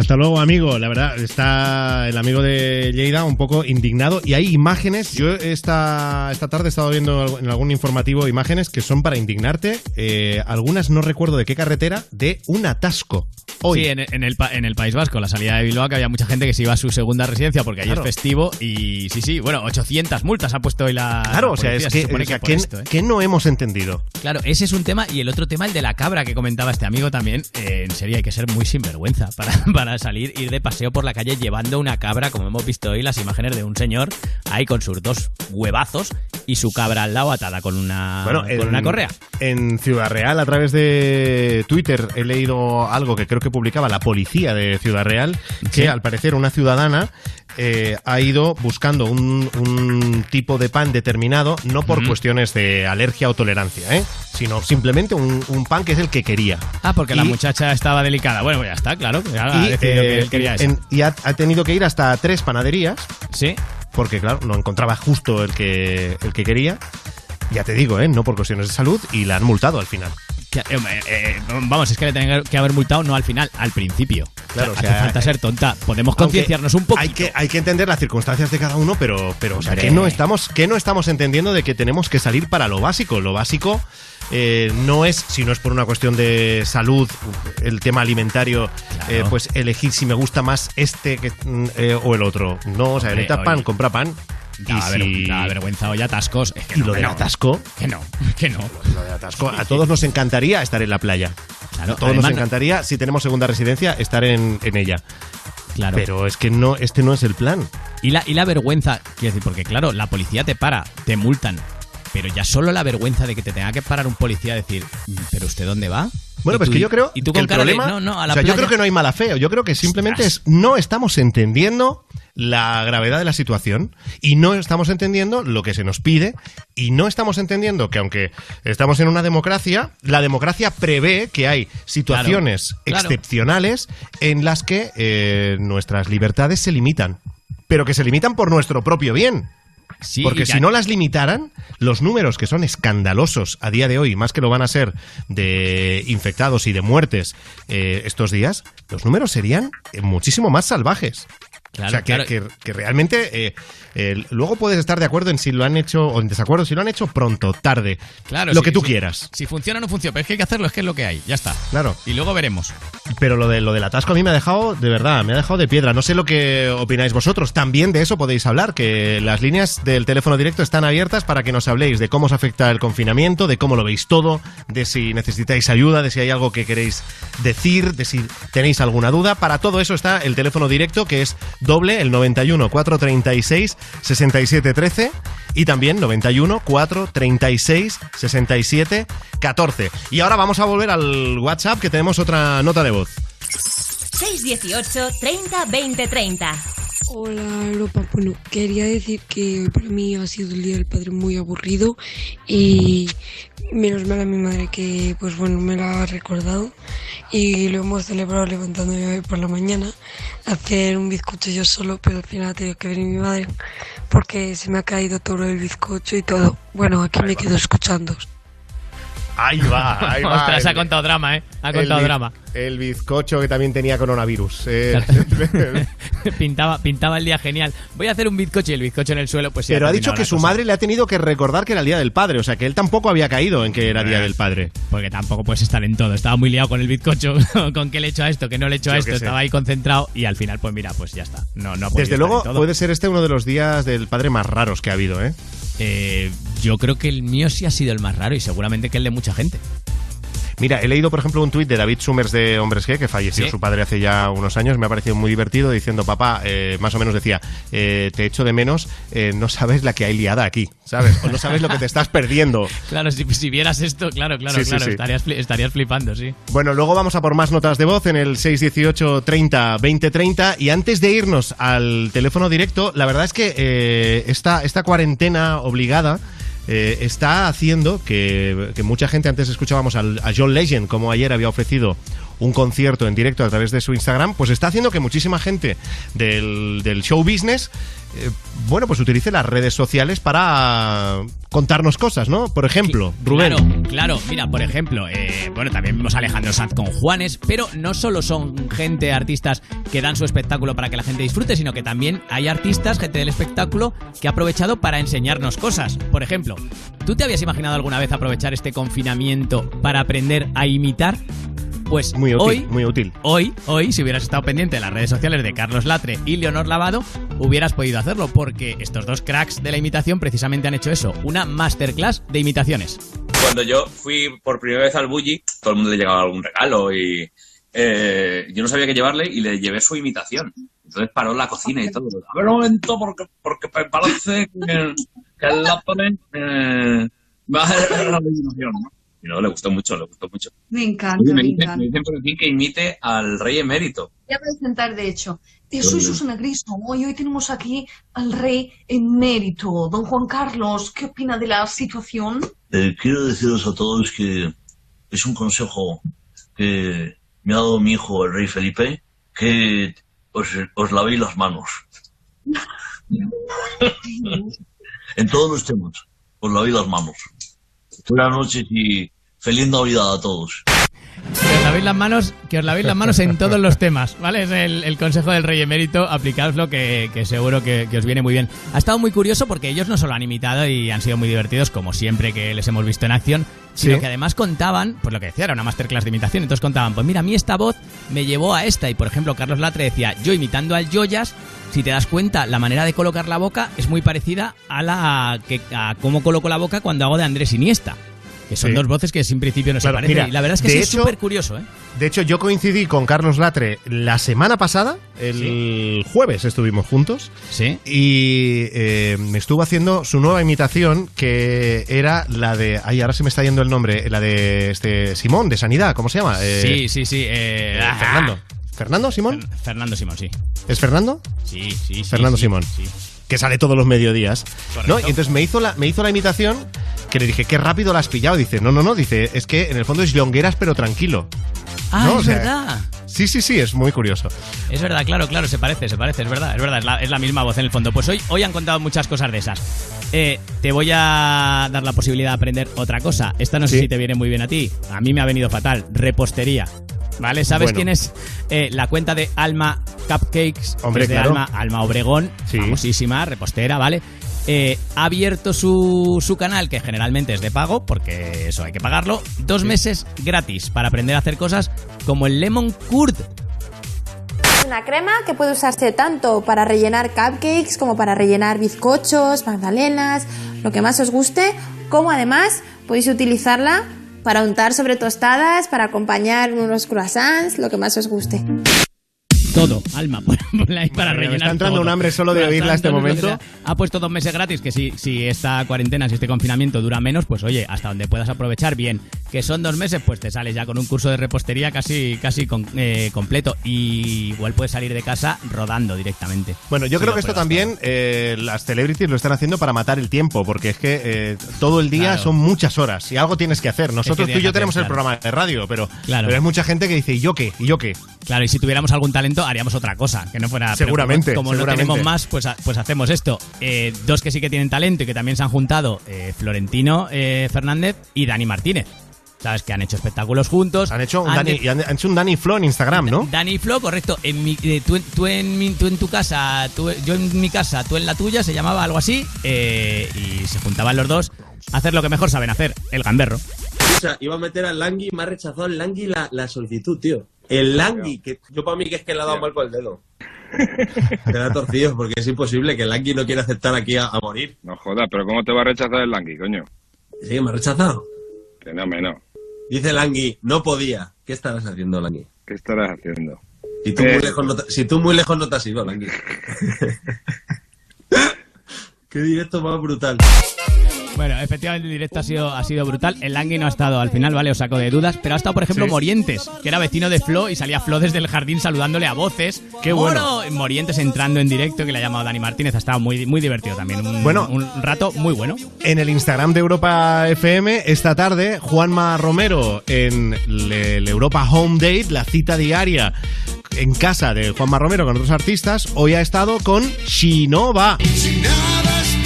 Hasta luego, amigo. La verdad, está el amigo de Lleida un poco indignado. Y hay imágenes. Yo esta, esta tarde he estado viendo en algún informativo imágenes que son para indignarte. Eh, algunas no recuerdo de qué carretera, de un atasco. Hoy. Sí, en, en el, en el País Vasco, la salida de Bilbao, que había mucha gente que se iba a su segunda residencia porque ayer Claro. es festivo. Y sí, sí, bueno, 800 multas ha puesto hoy la. Claro, la o sea, es se que, por ¿qué- esto, ¿eh? no hemos entendido? Claro, ese es un tema. Y el otro tema, el de la cabra que comentaba este amigo también. eh, en serio, hay que ser muy sinvergüenza para, para salir, ir de paseo por la calle llevando una cabra, como hemos visto hoy, las imágenes de un señor ahí con sus dos huevazos y su cabra al lado atada con una, Bueno, con en- una correa. En Ciudad Real, a través de Twitter, he leído algo que creo que publicaba la policía de Ciudad Real, que Sí. al parecer una ciudadana eh, ha ido buscando un, un tipo de pan determinado, no por cuestiones de alergia o tolerancia, ¿eh? sino simplemente un, un pan que es el que quería. Ah, porque la muchacha estaba delicada. Bueno, pues ya está, claro. Ya ha y, decidido eh, que él quería eso. en- y ha, ha tenido que ir hasta tres panaderías. Sí. Porque, claro, no encontraba justo el que, el que quería. Ya te digo, ¿eh? No por cuestiones de salud y la han multado al final. Que, eh, eh, vamos, es que le tenían que haber multado no al final, al principio. Claro, o o sea, hace falta ser tonta. Podemos concienciarnos un poco. Hay que, hay que entender las circunstancias de cada uno, pero, pero o sea, que no estamos, que no estamos entendiendo de que tenemos que salir para lo básico. Lo básico eh, no es, si no es por una cuestión de salud, el tema alimentario, eh, pues elegir si me gusta más este que, mm, eh, o el otro. No, o sea, necesitas pan, compra pan. Da, y ver- si- vergüenza hoy atascos. Es que y no, lo del no. atasco. Que no, que no. Lo del atasco. A todos nos encantaría estar en la playa. Claro, a todos además nos no- encantaría, si tenemos segunda residencia, estar en, en ella. Claro. Pero es que no, este no es el plan. Y la, y la vergüenza, quiero decir, porque claro, la policía te para, te multan. Pero ya solo la vergüenza de que te tenga que parar un policía a decir, "Mm, ¿pero usted dónde va? Bueno, pues tú- que yo creo y tú que el de, problema, no, no, a la o sea, yo playa". creo que no hay mala fe, yo creo que simplemente es no estamos entendiendo la gravedad de la situación y no estamos entendiendo lo que se nos pide y no estamos entendiendo que aunque estamos en una democracia, la democracia prevé que hay situaciones Claro, claro. excepcionales en las que eh, nuestras libertades se limitan, pero que se limitan por nuestro propio bien. Sí, Porque si no las limitaran, los números que son escandalosos a día de hoy, más que lo van a ser de infectados y de muertes eh, estos días, los números serían muchísimo más salvajes. Claro, o sea, que, claro. que- que realmente eh, eh, luego puedes estar de acuerdo en si lo han hecho o en desacuerdo, si lo han hecho pronto, tarde, Claro, lo que tú quieras. Si funciona o no funciona, pero es que hay que hacerlo, es que es lo que hay, ya está. Claro. Y luego veremos. Pero lo, de, lo del atasco a mí me ha dejado, de verdad, me ha dejado de piedra. No sé lo que opináis vosotros. También de eso podéis hablar, que las líneas del teléfono directo están abiertas para que nos habléis de cómo os afecta el confinamiento, de cómo lo veis todo, de si necesitáis ayuda, de si hay algo que queréis decir, de si tenéis alguna duda. Para todo eso está el teléfono directo, que es doble, el 91 436 67 13 y también 91 436 67 14. Y ahora vamos a volver al WhatsApp, que tenemos otra nota de voz. 618 30 20 30. Hola Europa, bueno, quería decir que hoy para mí ha sido el Día del Padre muy aburrido y menos mal a mi madre que pues bueno me lo ha recordado y lo hemos celebrado levantándome hoy por la mañana a hacer un bizcocho yo solo, pero al final ha tenido que venir mi madre porque se me ha caído todo el bizcocho y todo. Bueno, aquí me quedo escuchando. Ahí va, ahí va. Ostras, ha El- contado drama, ¿eh? Ha el contado biz- drama. El bizcocho que también tenía coronavirus. Eh, pintaba, pintaba el día genial. Voy a hacer un bizcocho y el bizcocho en el suelo, pues pero ha dicho que su cosa. madre le ha tenido que recordar que era el Día del Padre. O sea, que él tampoco había caído en que era Día Eh, del Padre. Porque tampoco puedes estar en todo. Estaba muy liado con el bizcocho, con qué le he hecho a esto, que no le he hecho a Yo esto. Estaba ahí concentrado y al final, pues mira, pues ya está. No, no Desde luego, en todo. puede ser este uno de los días del padre más raros que ha habido, ¿eh? Eh, yo creo que el mío sí ha sido el más raro y seguramente que el de mucha gente. Mira, he leído, por ejemplo, un tuit de David Summers de Hombres G, que falleció Sí. su padre hace ya unos años. Me ha parecido muy divertido diciendo, papá, eh, más o menos decía, eh, te echo de menos, eh, no sabes la que hay liada aquí, ¿sabes? O no sabes lo que te estás perdiendo. Claro, si, si vieras esto, claro, claro, Sí, claro, sí. Estarías, estarías flipando, sí. Bueno, luego vamos a por más notas de voz en el 618 30 20 30 y antes de irnos al teléfono directo, la verdad es que eh, esta, esta cuarentena obligada eh, está haciendo que, que mucha gente, antes escuchábamos al- a John Legend, como ayer había ofrecido un concierto en directo a través de su Instagram, pues está haciendo que muchísima gente del, del show business, eh, bueno, pues utilice las redes sociales para contarnos cosas, ¿no? Por ejemplo, Rubén. Claro, claro. Mira, por ejemplo, eh, bueno, también vemos a Alejandro Sanz con Juanes, pero no solo son gente, artistas que dan su espectáculo para que la gente disfrute, sino que también hay artistas, gente del espectáculo, que ha aprovechado para enseñarnos cosas. Por ejemplo, ¿tú te habías imaginado alguna vez aprovechar este confinamiento para aprender a imitar? Pues Muy útil, hoy, muy útil. Hoy, hoy, si hubieras estado pendiente de las redes sociales de Carlos Latre y Leonor Lavado, hubieras podido hacerlo, porque estos dos cracks de la imitación precisamente han hecho eso, una masterclass de imitaciones. Cuando yo fui por primera vez al Bulli, todo el mundo le llegaba algún regalo y eh, yo no sabía qué llevarle y le llevé su imitación. Entonces paró la cocina y todo. A ver un momento, porque, porque me parece que, que el Latre eh, va a hacer la imitación, ¿no? Y no, le gustó mucho, le gustó mucho. Me encanta, Oye, me, me dicen, encanta. me dicen por aquí que imite al rey emérito. Ya voy a sentar, de hecho. Eh, soy. Susana Griso. Hoy, hoy tenemos aquí al rey emérito, don Juan Carlos. ¿Qué opina de la situación? Eh, quiero deciros a todos que es un consejo que me ha dado mi hijo, el rey Felipe, que os, os lavéis las manos. en todos los temas, os lavéis las manos. Buenas noches y feliz Navidad a todos. Que os lavéis las manos, que os lavéis las manos en todos los temas, ¿vale? Es el, el consejo del rey emérito, aplicaoslo que, que seguro que, que os viene muy bien. Ha estado muy curioso porque ellos no solo han imitado y han sido muy divertidos, como siempre que les hemos visto en acción, sino Sí. que además contaban, pues lo que decía, era una masterclass de imitación, entonces contaban, pues mira, a mí esta voz me llevó a esta, y por ejemplo Carlos Latre decía, yo imitando al Joyas, si te das cuenta, la manera de colocar la boca es muy parecida a la que a cómo coloco la boca cuando hago de Andrés Iniesta. Que son Sí. dos voces que sin principio no Claro, se parecen. mira, y la verdad es que sí es súper curioso, ¿eh? De hecho, yo coincidí con Carlos Latre la semana pasada, el jueves estuvimos juntos. Sí. Y eh, me estuvo haciendo su nueva imitación, que era la de. Ay, ahora se me está yendo el nombre. La de este Simón, de Sanidad, ¿cómo se llama? Eh, sí, sí, sí. eh, eh, ah, Fernando. ¿Fernando Simón? Fernando Simón, sí. ¿Es Fernando? Sí, sí, sí. Fernando sí, Simón. sí. Que sale todos los mediodías. Correcto. ¿no? Y entonces me hizo, la, me hizo la imitación que le dije, qué rápido la has pillado. Dice, no, no, no. Dice, es que en el fondo es Llongueras, pero tranquilo. Ah, ¿No? es O sea, verdad. Sí, sí, sí, es muy curioso. Es verdad, claro, claro, se parece, se parece, es verdad, es verdad, es la, es la misma voz en el fondo. Pues hoy, hoy han contado muchas cosas de esas. Eh, te voy a dar la posibilidad de aprender otra cosa. Esta no sé Sí. si te viene muy bien a ti. A mí me ha venido fatal. Repostería. ¿Vale? ¿Sabes Bueno. quién es eh, la cuenta de Alma Cupcakes? Hombre, de claro. Alma, Alma Obregón, famosísima, repostera, ¿vale? Eh, ha abierto su, su canal, que generalmente es de pago, porque eso hay que pagarlo, dos meses gratis para aprender a hacer cosas como el Lemon Curd. Es una crema que puede usarse tanto para rellenar cupcakes como para rellenar bizcochos, magdalenas, lo que más os guste, como además podéis utilizarla para untar sobre tostadas, para acompañar unos croissants, lo que más os guste. Todo, Alma, ponla ahí para rellenar me está entrando todo. un hambre solo de oírla este momento. Ha puesto dos meses gratis, que si, si esta cuarentena, si este confinamiento dura menos, pues oye, hasta donde puedas aprovechar, bien. Que son dos meses, pues te sales ya con un curso de repostería casi, casi con- eh, completo. Y igual puedes salir de casa rodando directamente. Bueno, yo Si creo que esto también eh, las celebrities lo están haciendo para matar el tiempo, porque es que eh, todo el día Claro. son muchas horas y algo tienes que hacer. Nosotros tú y yo tenemos el programa de radio, pero, Claro. pero hay mucha gente que dice, ¿y yo qué? ¿Y yo qué? Claro, y si tuviéramos algún talento, haríamos otra cosa, que no fuera... Seguramente, Como, como no tenemos más, pues, pues hacemos esto. Eh, dos que sí que tienen talento y que también se han juntado, eh, Florentino eh, Fernández y Dani Martínez. ¿Sabes? Que han hecho espectáculos juntos. Han hecho un Dani, de- han, han hecho un Dani Flow en Instagram, ¿no? Dani y Flo, correcto. En mi, eh, tú, en- tú en mi- tú en tu casa, tú- yo en mi casa, tú en la tuya, se llamaba algo así. eh, y se juntaban los dos a hacer lo que mejor saben hacer, el gamberro. O sea, iba a meter al Langui y me ha rechazado el Langui la, la solicitud, tío. El Langui, que yo para mí que es que le ha dado mal con el dedo. Te da torcido porque es imposible que el Langui no quiera aceptar aquí a, a morir. No jodas, pero ¿cómo te va a rechazar el Langui, coño? Sí, me ha rechazado. Que no, menos. Dice Langui, no podía. ¿Qué estarás haciendo, Langui? ¿Qué estarás haciendo? Si tú, Eh. muy, lejos no te, si tú muy lejos no te has ido, Langui. Qué directo más brutal. Bueno, efectivamente el directo ha sido, ha sido brutal. El Langui no ha estado al final, ¿vale? Os saco de dudas. Pero ha estado, por ejemplo, Sí. Morientes, que era vecino de Flo y salía Flo desde el jardín saludándole a voces. Qué bueno. Moro. Morientes entrando en directo, que le ha llamado Dani Martínez. Ha estado muy, muy divertido también. Un, Bueno. un rato muy bueno. En el Instagram de Europa FM, esta tarde, Juanma Romero en el Europa Home Date, la cita diaria en casa de Juanma Romero con otros artistas, hoy ha estado con Shinova. Si nada es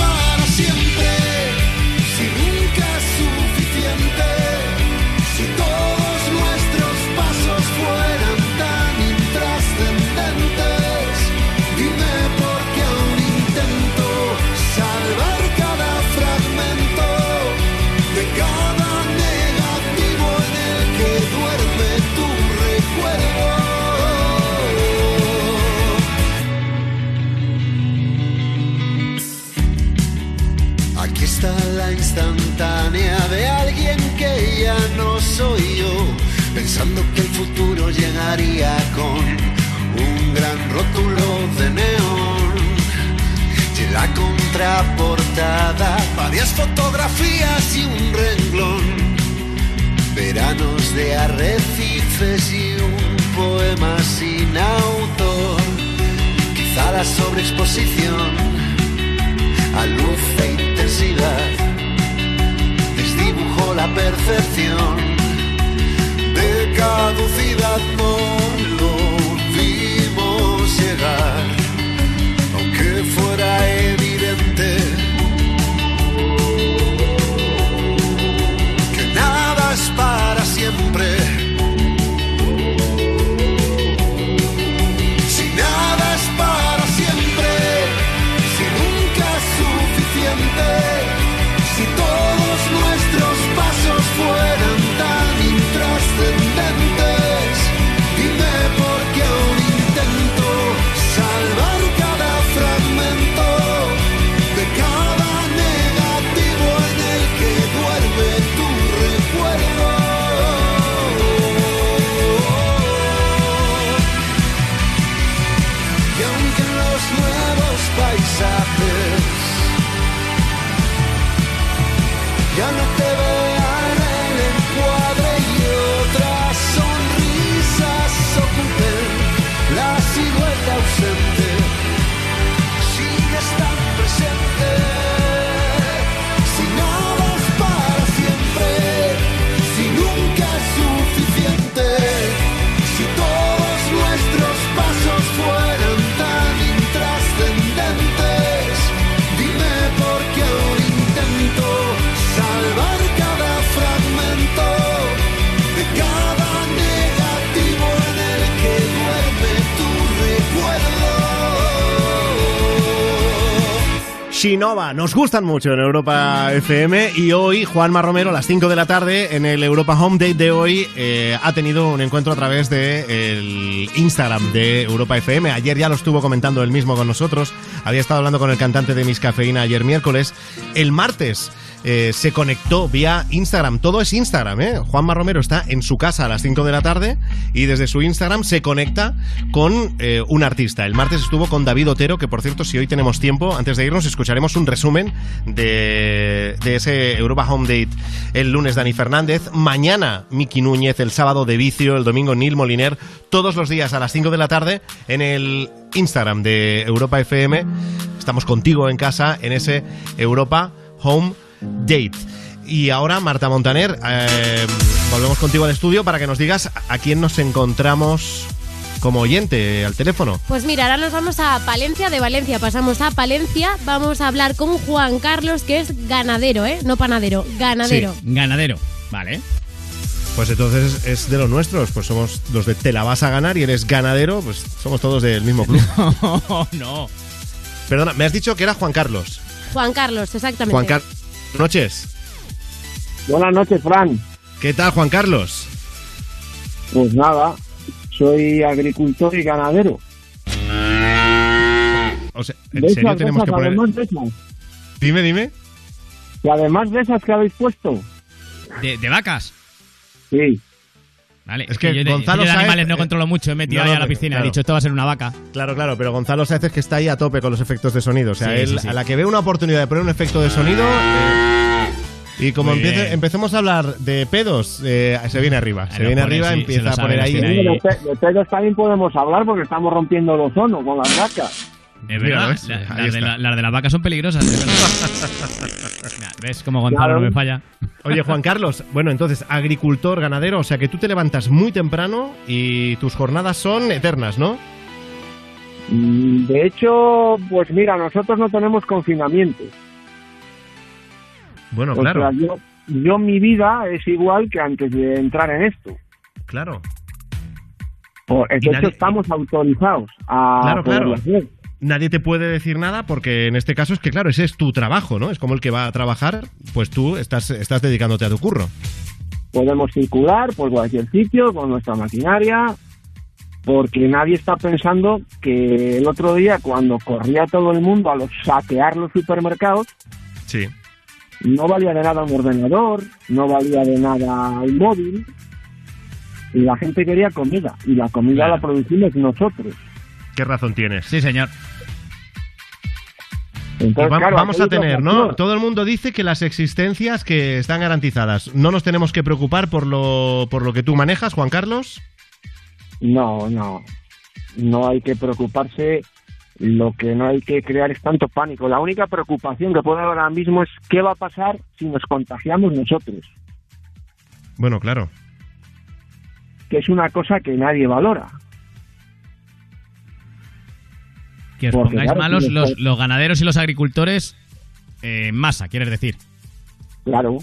pensando que el futuro llegaría con un gran rótulo de neón. Y la contraportada varias fotografías y un renglón. Veranos de arrecifes y un poema sin autor. Quizá la sobreexposición a luz e intensidad desdibujó la percepción de caducidad no lo vimos llegar. Aunque fuera evidente Shinova. Nos gustan mucho en Europa FM y hoy Juanma Romero a las 5 de la tarde en el Europa Home Date de hoy eh, ha tenido un encuentro a través del el Instagram de Europa FM. Ayer ya lo estuvo comentando él mismo con nosotros. Había estado hablando con el cantante de Miss Cafeína ayer miércoles. El martes eh, se conectó vía Instagram. Todo es Instagram, ¿eh? Juanma Romero está en su casa a las 5 de la tarde y desde su Instagram se conecta con eh, un artista. El martes estuvo con David Otero, que por cierto, si hoy tenemos tiempo, antes de irnos escucharemos un resumen de, de ese Europa Home Date el lunes Dani Fernández, mañana Miki Núñez, el sábado de Vicio, el domingo Neil Moliner, todos los días a las 5 de la tarde en el Instagram de Europa FM. Estamos contigo en casa en ese Europa Home Date. Y ahora, Marta Montaner, eh, volvemos contigo al estudio para que nos digas a quién nos encontramos como oyente al teléfono. Pues mira, ahora nos vamos a Palencia, de Valencia pasamos a Palencia, vamos a hablar con Juan Carlos, que es ganadero, ¿eh? No panadero, ganadero. Sí, ganadero. Vale. Pues entonces es de los nuestros, pues somos los de Te la vas a ganar y eres ganadero, pues somos todos del mismo club. No, no. Perdona, me has dicho que era Juan Carlos. Juan Carlos, exactamente. Juan Carlos. Noches. Buenas noches, Fran. ¿Qué tal, Juan Carlos? Pues nada, soy agricultor y ganadero. O sea, ¿en serio tenemos esas, que poner...? Además de esas, Dime, dime. y además de esas que habéis puesto. ¿De, de vacas? Sí. Vale, Es que yo de- Gonzalo yo de Sáez- animales no controlo mucho, he metido No, ahí a la piscina, claro. he dicho esto va a ser una vaca. Claro, claro, pero Gonzalo Sáez es que está ahí a tope con los efectos de sonido. O sea, Sí, él, sí, sí. a la que ve una oportunidad de poner un efecto de sonido. eh, y como empiece- empecemos a hablar de pedos, eh, se viene arriba. Se viene pone, arriba, empieza a poner ahí. pe- de pedos también podemos hablar porque estamos rompiendo el ozono con las vacas. Es Mira, verdad, la- las, de está. la- las de las vacas son peligrosas. es verdad. Mira, ¿Ves cómo Gonzalo Claro. no me falla? Oye, Juan Carlos, bueno, entonces, agricultor, ganadero, o sea que tú te levantas muy temprano y tus jornadas son eternas, ¿no? Mm, De hecho, pues mira, nosotros no tenemos confinamiento. Bueno, O claro, sea, yo, yo mi vida es igual que antes de entrar en esto. claro. O- De hecho, nadie- estamos autorizados a Claro, claro. hacer. Nadie te puede decir nada porque en este caso es que, claro, ese es tu trabajo, ¿no? Es como el que va a trabajar, pues tú estás, estás dedicándote a tu curro. Podemos circular por cualquier sitio con nuestra maquinaria, porque nadie está pensando que el otro día, cuando corría todo el mundo a los saquear los supermercados, Sí. no valía de nada un ordenador, no valía de nada un móvil, y la gente quería comida, y la comida la producimos nosotros. ¿Qué razón tienes? Sí, señor. Entonces, Pues va- claro, vamos a tener, ¿no? Todo el mundo dice que las existencias que están garantizadas. No nos tenemos que preocupar por lo, por lo que tú manejas, Juan Carlos. No, no. No hay que preocuparse. Lo que no hay que crear es tanto pánico. La única preocupación que puede haber ahora mismo es qué va a pasar si nos contagiamos nosotros, Bueno, claro. que es una cosa que nadie valora. Que os pongáis claro, malos los, ganaderos y los agricultores eh, en masa, quieres decir. Claro,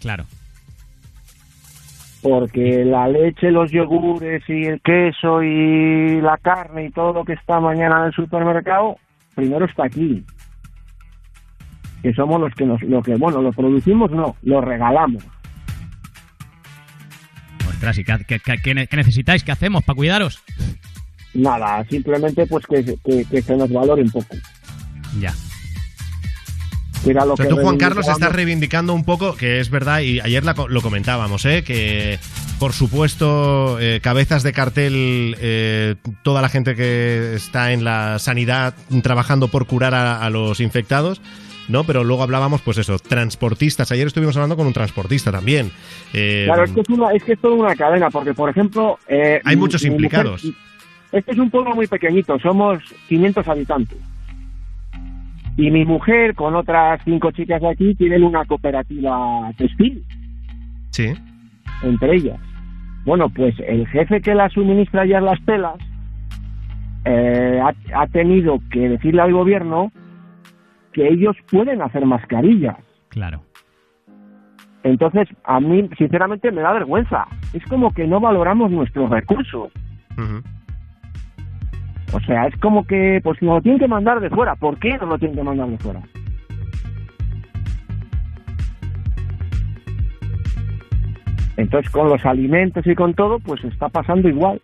Claro. porque la leche, los yogures y el queso y la carne y todo lo que está mañana en el supermercado, primero está aquí. Que somos los que nos, lo que, bueno, lo producimos no, lo regalamos. Ostras, ¿y qué, qué necesitáis? ¿Qué hacemos para cuidaros? Nada, simplemente pues que, que, que se nos valore un poco. Ya. Era lo O sea, que tú, Juan Carlos, estás reivindicando un poco, que es verdad, y ayer la lo comentábamos, ¿eh? que por supuesto, eh, cabezas de cartel, eh, toda la gente que está en la sanidad trabajando por curar a, a los infectados. ¿no? Pero luego hablábamos, pues eso, transportistas. Ayer estuvimos hablando con un transportista también. Eh, Claro, es que es, una, es que es toda una cadena, porque por ejemplo... eh, Hay muchos mi mujer- implicados. Este es un pueblo muy pequeñito, somos 500 habitantes. Y mi mujer, con otras cinco chicas de aquí, tienen una cooperativa textil, Sí. entre ellas. Bueno, pues el jefe que las suministra ya las telas eh, ha, ha tenido que decirle al gobierno que ellos pueden hacer mascarillas. Claro. Entonces, a mí, sinceramente, me da vergüenza. Es como que no valoramos nuestros recursos. O sea, es como que, pues si nos lo tienen que mandar de fuera, ¿por qué nos lo tienen que mandar de fuera? Entonces, con los alimentos y con todo, pues está pasando igual.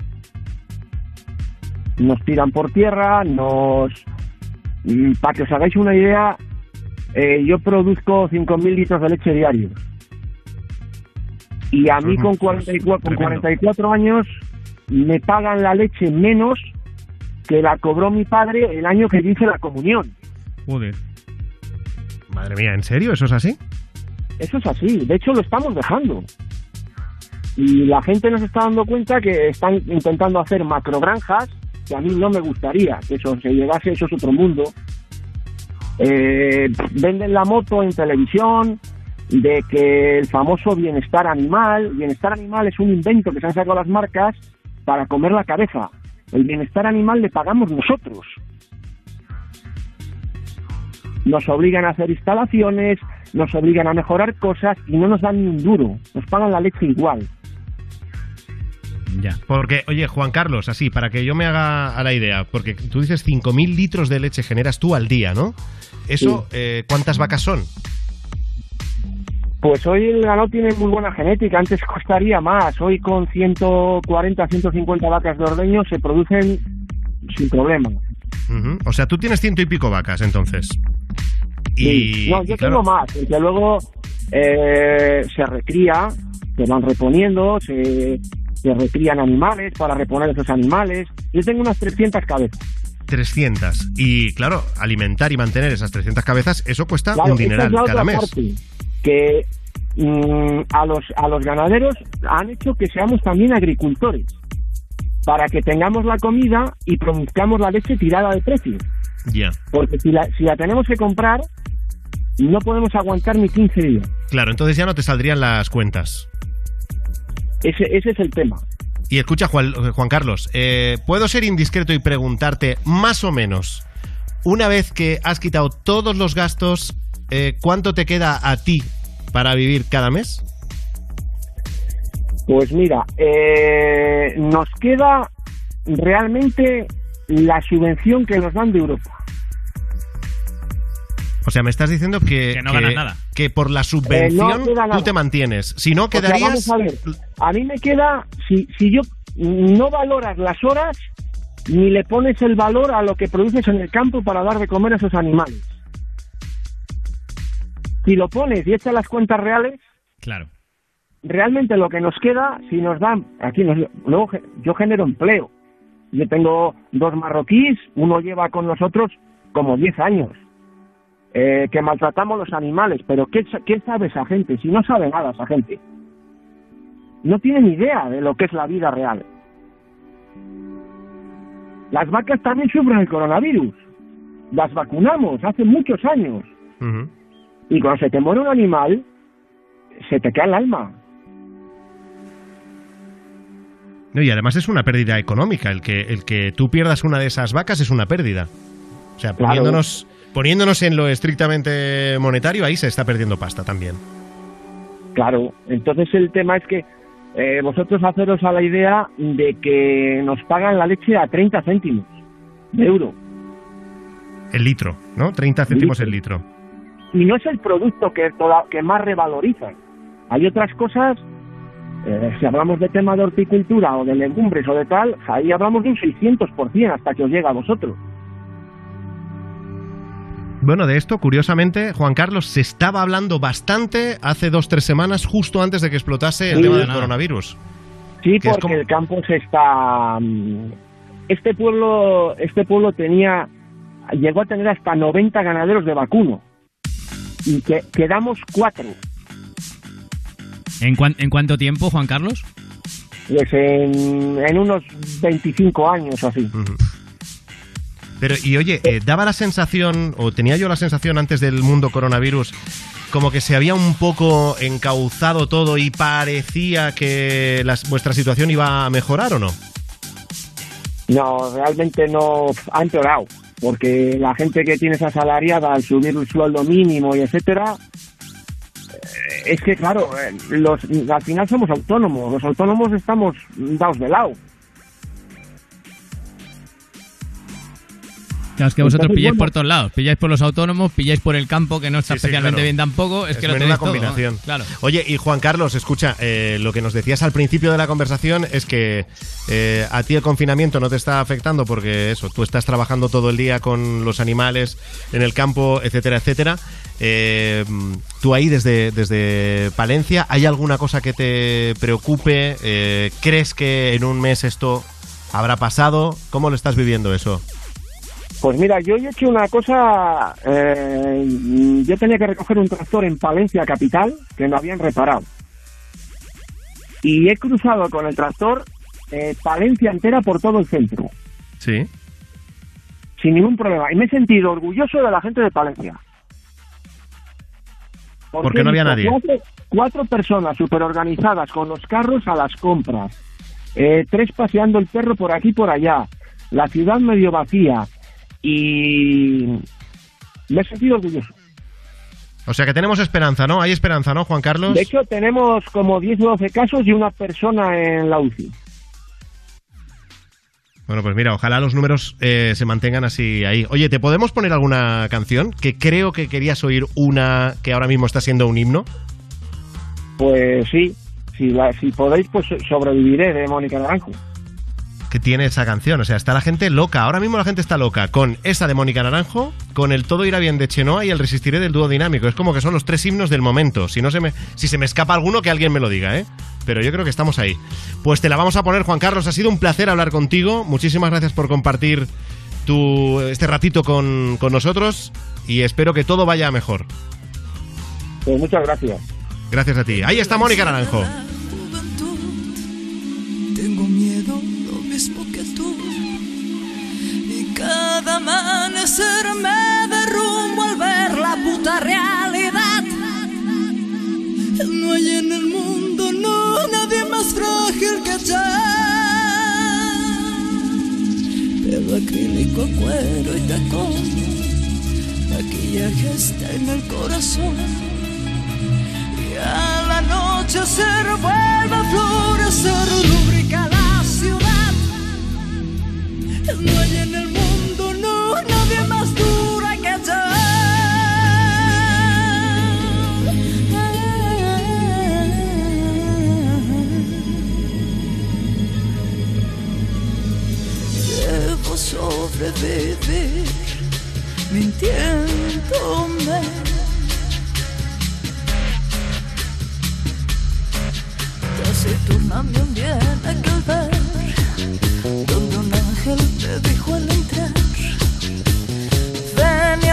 Nos tiran por tierra, nos... Mm, Para que os hagáis una idea, eh, yo produzco 5.000 litros de leche diario. Y a mí con 44, con 44 años me pagan la leche menos que la cobró mi padre el año que hice la comunión. Joder. Madre mía, ¿en serio? ¿Eso es así? Eso es así, de hecho lo estamos dejando. Y la gente nos está dando cuenta que están intentando hacer macrogranjas, que a mí no me gustaría que eso se llegase, eso es otro mundo. Eh, venden la moto en televisión de que el famoso bienestar animal, bienestar animal es un invento que se han sacado las marcas para comer la cabeza. El bienestar animal le pagamos nosotros. Nos obligan a hacer instalaciones, nos obligan a mejorar cosas y no nos dan ni un duro. Nos pagan la leche igual. Ya. Porque, oye, Juan Carlos, así, para que yo me haga a la idea, porque tú dices 5.000 litros de leche generas tú al día, ¿no? Eso, eh, ¿cuántas vacas son? Pues hoy el ganado tiene muy buena genética, antes costaría más. Hoy con 140, 150 vacas de ordeño se producen sin problema. O sea, tú tienes ciento y pico vacas, entonces. Sí. Y, no, yo y claro, tengo más, porque luego eh, se recría, se van reponiendo, se, se recrían animales para reponer esos animales. Yo tengo unas 300 cabezas. 300. Y claro, alimentar y mantener esas 300 cabezas, eso cuesta Claro, un dineral es cada mes. parte, que mm, a, los, a los ganaderos han hecho que seamos también agricultores, para que tengamos la comida y produzcamos la leche tirada de precio. Ya. Porque si la, si la tenemos que comprar, no podemos aguantar ni 15 días. Claro, entonces ya no te saldrían las cuentas. Ese, ese es el tema. Y escucha, Juan, Juan Carlos, eh, ¿puedo ser indiscreto y preguntarte más o menos, una vez que has quitado todos los gastos, eh, cuánto te queda a ti para vivir cada mes? Pues mira, eh, nos queda realmente la subvención que nos dan de Europa. O sea, me estás diciendo que, Que no ganas nada. que por la Eh, subvención no tú te mantienes. Si no, O sea, quedarías... vamos a ver, a mí me queda, si, si yo no valoras las horas, ni le pones el valor a lo que produces en el campo para dar de comer a esos animales. Si lo pones y echas las cuentas reales, Claro. realmente lo que nos queda, si nos dan, aquí nos, luego yo genero empleo. Yo tengo dos marroquíes, uno lleva con nosotros como 10 años, eh, que maltratamos los animales, pero ¿qué, sa- ¿qué sabe esa gente? Si no sabe nada esa gente. No tiene ni idea de lo que es la vida real. Las vacas también sufren el coronavirus. Las vacunamos hace muchos años. Y cuando se te muere un animal, se te cae el alma. No, y además es una pérdida económica. El que, el que tú pierdas una de esas vacas es una pérdida. O sea, Claro. poniéndonos, poniéndonos en lo estrictamente monetario, ahí se está perdiendo pasta también. Claro, entonces el tema es que eh, vosotros haceros a la idea de que nos pagan la leche a 30 céntimos de euro. El litro, ¿no? 30 céntimos el litro. Y no es el producto que, toda- que más revalorizan. Hay otras cosas, eh, si hablamos de tema de horticultura o de legumbres o de tal, ahí hablamos de un 600% hasta que os llega a vosotros. Bueno, de esto, curiosamente, Juan Carlos, se estaba hablando bastante hace dos, tres semanas, justo antes de que explotase el Sí. tema del coronavirus. Sí, porque como- el campo se está. mm, Este pueblo, este pueblo tenía, llegó a tener hasta 90 ganaderos de vacuno y que quedamos cuatro. ¿En, cuan- ¿En cuánto tiempo, Juan Carlos? Pues en, en unos 25 años o así. Pero, y oye, eh, daba la sensación, o tenía yo la sensación antes del mundo coronavirus, como que se había un poco encauzado todo y parecía que las- vuestra situación iba a mejorar o no. No, realmente no ha empeorado, porque la gente que tiene esa salariada al subir el sueldo mínimo y etcétera, eh, es que claro, eh, los, al final somos autónomos, los autónomos estamos dados de lado. Claro, es que vosotros Entonces, pilláis bueno, por todos lados. Pilláis por los autónomos, pilláis por el campo, que no está Sí, sí, especialmente claro. bien tampoco. Es, que lo tenéis todo, combinación. ¿no? Claro. Oye, y Juan Carlos, escucha, eh, lo que nos decías al principio de la conversación es que eh, a ti el confinamiento no te está afectando porque eso, tú estás trabajando todo el día con los animales en el campo, etcétera, etcétera. Eh, tú ahí desde, desde Palencia, ¿hay alguna cosa que te preocupe? ¿Crees que en un mes esto habrá pasado? ¿Cómo lo estás viviendo eso? Pues mira, yo he hecho una cosa. eh, yo tenía que recoger un tractor en Palencia capital que no habían reparado. Y he cruzado con el tractor eh, Palencia entera por todo el centro, Sí. sin ningún problema. Y me he sentido orgulloso de la gente de Palencia. Porque no había nadie. Cuatro, cuatro personas súper organizadas con los carros a las compras. eh, tres paseando el perro por aquí y por allá. La ciudad medio vacía. Y me he sentido orgulloso. O sea que tenemos esperanza, ¿no? Hay esperanza, ¿no, Juan Carlos? De hecho, tenemos como 10 o 12 casos y una persona en la UCI. Bueno, pues mira, ojalá los números eh, se mantengan así ahí. Oye, ¿te podemos poner alguna canción? Que creo que querías oír una que ahora mismo está siendo un himno. Pues sí, si, la- si podéis, pues sobreviviré de Mónica Naranjo. Que tiene esa canción. O sea, está la gente loca. Ahora mismo la gente está loca con esa de Mónica Naranjo, con el Todo irá bien de Chenoa y el Resistiré del dúo dinámico. Es como que son los tres himnos del momento. Si no se me, si se me escapa alguno, que alguien me lo diga, ¿eh? Pero yo creo que estamos ahí. Pues te la vamos a poner, Juan Carlos. Ha sido un placer hablar contigo. Muchísimas gracias por compartir tu, este ratito con, con nosotros y espero que todo vaya mejor. Pues muchas gracias. Gracias a ti. Ahí está Mónica Naranjo. Cada amanecer me derrumbo al ver la puta realidad. No hay en el mundo, no, nadie más frágil que yo. Pelo acrílico, cuero y tacón. Maquillaje está en el corazón. Y a la noche se vuelve a florecer, rubrica la ciudad. No hay en el mundo, Debo sobrevivir mintiéndome. Taciturna me bien aquel ver donde un ángel me dijo al entrar Ven y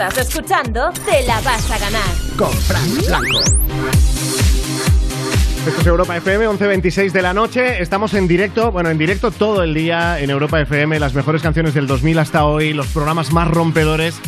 Estás escuchando Te la vas a ganar. Con Frank Blanco. Esto es Europa FM, 11.26 de la noche. Estamos en directo, bueno, en directo todo el día en Europa FM. Las mejores canciones del 2000 hasta hoy, los programas más rompedores.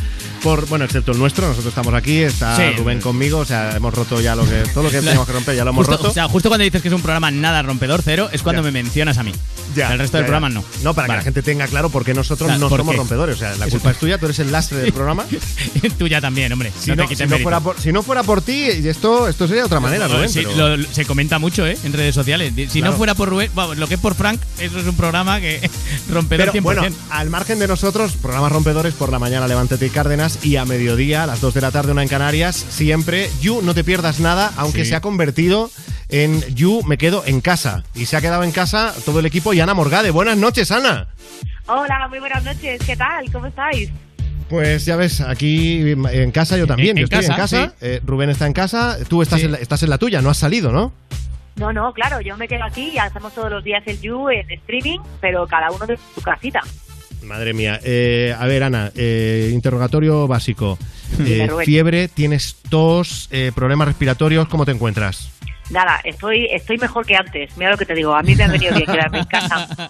Por, bueno, excepto el nuestro, nosotros estamos aquí, está Sí. Rubén conmigo, o sea, hemos roto ya lo que, todo lo que teníamos que romper, ya lo hemos Justo, roto. o sea, justo cuando dices que es un programa nada rompedor cero, es cuando me mencionas a mí. Ya, el resto ya, del programa no. No, para que la gente tenga claro por qué nosotros Claro, no ¿por somos qué? rompedores. O sea, la Eso. culpa es tuya, tú eres el lastre del programa. Tú ya también, hombre. Si no, no, te quites si no mérito. fuera por, si no fuera por ti, esto, esto sería de otra manera, Rubén. sí, pero- lo- se comenta mucho, ¿eh? En redes sociales. Si Claro. no fuera por Rubén, vamos, lo que es por Frank, eso es un programa que rompedor Pero 100%. bueno, al margen de nosotros, programas rompedores por la mañana Levántate y Cárdenas y a mediodía, a las 2 de la tarde, una en Canarias, siempre. You, no te pierdas nada, aunque Sí. se ha convertido en You, me quedo en casa. Y se ha quedado en casa todo el equipo y Ana Morgade. Buenas noches, Ana. Hola, muy buenas noches. ¿Qué tal? ¿Cómo estáis? Pues ya ves, aquí en casa yo también. En- yo en estoy en casa, eh, Rubén está en casa, tú estás, Sí. en la, estás en la tuya, no has salido, ¿no? No, no, claro, yo me quedo aquí y hacemos todos los días el You en streaming, pero cada uno de su casita. Madre mía. Eh, a ver, Ana, eh, interrogatorio básico. Eh, fiebre, tienes tos, eh, problemas respiratorios, ¿cómo te encuentras? Nada, estoy, estoy mejor que antes. Mira lo que te digo, a mí me ha venido bien quedarme en casa.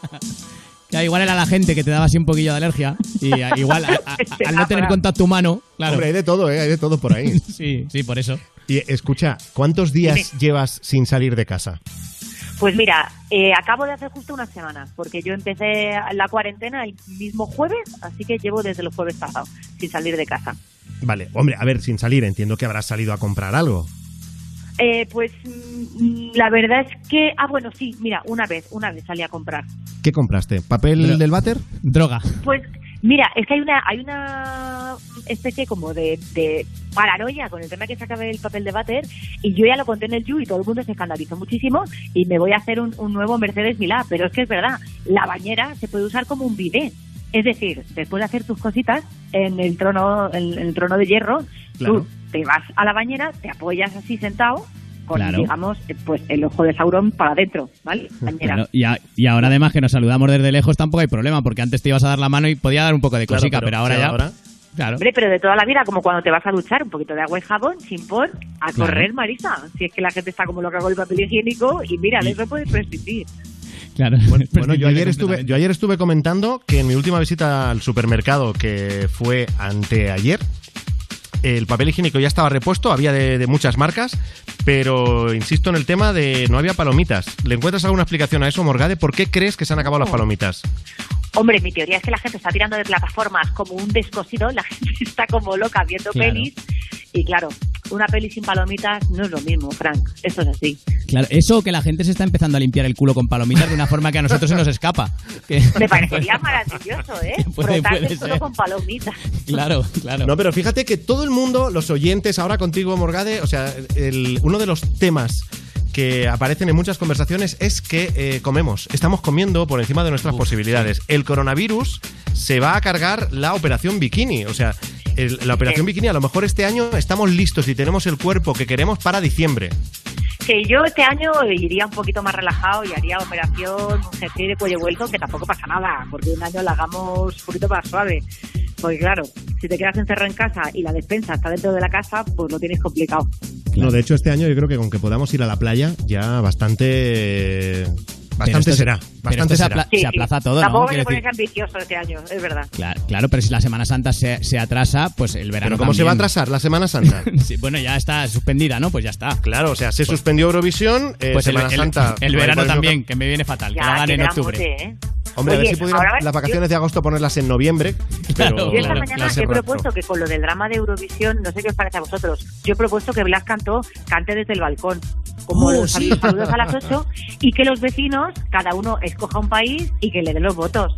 Ya, igual era la gente que te daba así un poquillo de alergia. Y a- igual, a- a- al no tener contacto humano, claro. Hombre, hay de todo, ¿eh? Hay de todo por ahí. sí, sí, por eso. Y escucha, ¿cuántos días Dime. llevas sin salir de casa? Pues mira, eh, acabo de hacer justo una semana, porque yo empecé la cuarentena el mismo jueves, así que llevo desde los jueves pasados sin salir de casa. Vale, hombre, a ver, sin salir, entiendo que habrás salido a comprar algo. Eh, pues mm, la verdad es que, ah, bueno, sí, mira, una vez, una vez salí a comprar. ¿Qué compraste? ¿Papel Dro- del váter? Droga. Pues mira, es que hay una hay una especie como de, de paranoia con el tema que se acabe el papel de váter y yo ya lo conté en el You y todo el mundo se escandalizó muchísimo y me voy a hacer un, un nuevo Mercedes Milá, pero es que es verdad, la bañera se puede usar como un bidet. Es decir, después de hacer tus cositas en el trono en el trono de hierro, Claro. tú te vas a la bañera, te apoyas así sentado con Claro. digamos eh, pues el ojo de Sauron para adentro, ¿vale? Y, a- y ahora además que nos saludamos desde lejos tampoco hay problema, porque antes te ibas a dar la mano y podía dar un poco de Claro, cosica, pero pero, ahora ya... ahora- Claro. Hombre, pero de toda la vida, como cuando te vas a duchar, un poquito de agua y jabón, sin por, a Claro. correr, Marisa. Si es que la gente está como loca con el papel higiénico y mira, de eso puedes prescindir. Claro. Bueno, yo ayer, estuve, yo ayer estuve comentando que en mi última visita al supermercado, que fue anteayer, el papel higiénico ya estaba repuesto, había de, de muchas marcas, pero insisto en el tema de no había palomitas. ¿Le encuentras alguna explicación a eso, Morgade? ¿Por qué crees que se han acabado las palomitas? Hombre, mi teoría es que la gente está tirando de plataformas como un descosido, la gente está como loca viendo Claro. pelis. Y claro, una peli sin palomitas no es lo mismo, Frank. Eso es así. Claro, eso que la gente se está empezando a limpiar el culo con palomitas de una forma que a nosotros se nos escapa. Que- Me parecería maravilloso, ¿eh? Puede- puede el culo ser. con palomitas. Claro, claro. No, pero fíjate que todo el mundo, los oyentes, ahora contigo, Morgade, o sea, el- uno de los temas que aparecen en muchas conversaciones es que eh, comemos, estamos comiendo por encima de nuestras posibilidades. El coronavirus se va a cargar la operación bikini, o sea, el- la operación bikini a lo mejor este año estamos listos y tenemos el cuerpo que queremos para diciembre. Que yo este año iría un poquito más relajado y haría operación, un jersey de cuello vuelto, que tampoco pasa nada, porque un año la hagamos un poquito más suave. Porque claro, si te quedas encerrado en casa y la despensa está dentro de la casa, pues lo tienes complicado. No, de hecho este año yo creo que con que podamos ir a la playa ya bastante... Bastante esto será, bastante se será. apla- se aplaza todo, ¿no? Tampoco Quiero que ambicioso este año, es verdad. Claro, claro, pero si la Semana Santa se, se atrasa, pues el verano Pero ¿cómo se va a atrasar la Semana Santa? Sí, bueno, ya está suspendida, ¿no? Pues ya está. Claro, o sea, se suspendió Eurovisión, eh, Pues Semana el, Santa. el verano también, que me viene fatal, que Ya, la hagan en octubre. mote, ¿eh? Hombre, a ver Oye, si pudieran ahora las vacaciones de agosto ponerlas en noviembre. Pero Yo esta mañana he propuesto que con lo del drama de Eurovisión, no sé qué os parece a vosotros, yo he propuesto que Blas cantó cante desde el balcón, como Oh, los sí. saludos a las 8, y que los vecinos, cada uno escoja un país y que le den los votos.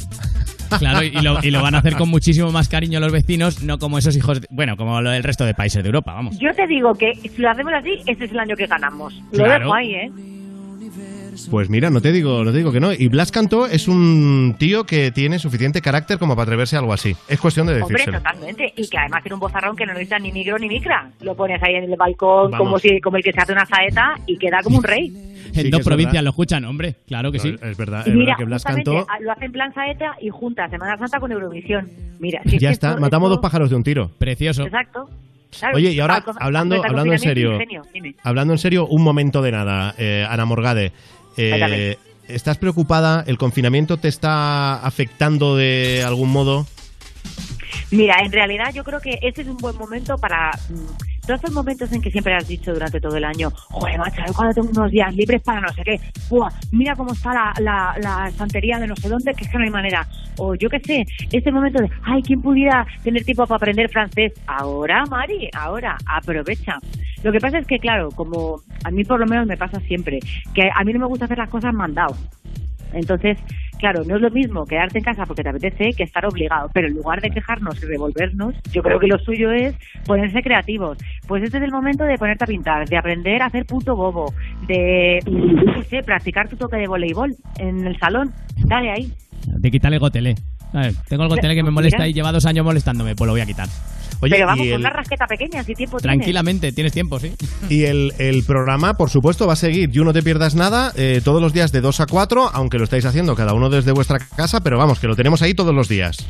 Claro, y lo, y lo van a hacer con muchísimo más cariño los vecinos, no como esos hijos, de- bueno, como lo del resto de países de Europa, vamos. Yo te digo que si lo hacemos así, este es el año que ganamos. Lo Claro. dejo ahí, ¿eh? Pues mira, no te digo, no te digo que no. Y Blas Cantó es un tío que tiene suficiente carácter como para atreverse a algo así. Es cuestión de Hombre, decírselo. totalmente. Y que además tiene un bozarrón que no necesita ni micro ni micra. Lo pones ahí en el balcón Vamos. como si como el que se hace una saeta y queda como un rey. En dos provincias lo escuchan, hombre. Claro que sí. Es verdad, Y mira, justamente ah, lo hace en plan saeta y junta Semana Santa con Eurovisión. Mira, si es Ya que está, esto- matamos esto- dos pájaros de un tiro. Precioso. Exacto. Claro, Oye, y ahora, hablando, hablando en serio, ingenio. Hablando en serio, un momento de nada, eh, Ana Morgade. Eh. ¿Estás preocupada? ¿El confinamiento te está afectando de algún modo? Mira, en realidad yo creo que este es un buen momento para mm, todos esos momentos en que siempre has dicho durante todo el año, joder, macho, cuando tengo unos días libres para no sé qué, Buah, mira cómo está la, la, la estantería de no sé dónde, que es que no hay manera. O yo qué sé, este momento de, ay, ¿quién pudiera tener tiempo para aprender francés? Ahora, Mari, ahora, aprovecha. Lo que pasa es que, claro, como a mí por lo menos me pasa siempre, que a mí no me gusta hacer las cosas mandado. Entonces, claro, no es lo mismo quedarte en casa porque te apetece que estar obligado, pero en lugar de quejarnos y revolvernos, yo creo que lo suyo es ponerse creativos. Pues este es el momento de ponerte a pintar, de aprender a hacer punto bobo, de, sé, practicar tu toque de voleibol en el salón. Dale ahí. De quitarle el gotele. ¿Sabes? Tengo el gotele que me molesta y lleva dos años molestándome, pues lo voy a quitar. Pero vamos, con una rasqueta pequeña, si tiempo. Tranquilamente, tienes tiempo, sí. Y el, el programa, por supuesto, va a seguir. You no te pierdas nada eh, todos los días de 2 a 4, aunque lo estáis haciendo cada uno desde vuestra casa, pero vamos, que lo tenemos ahí todos los días.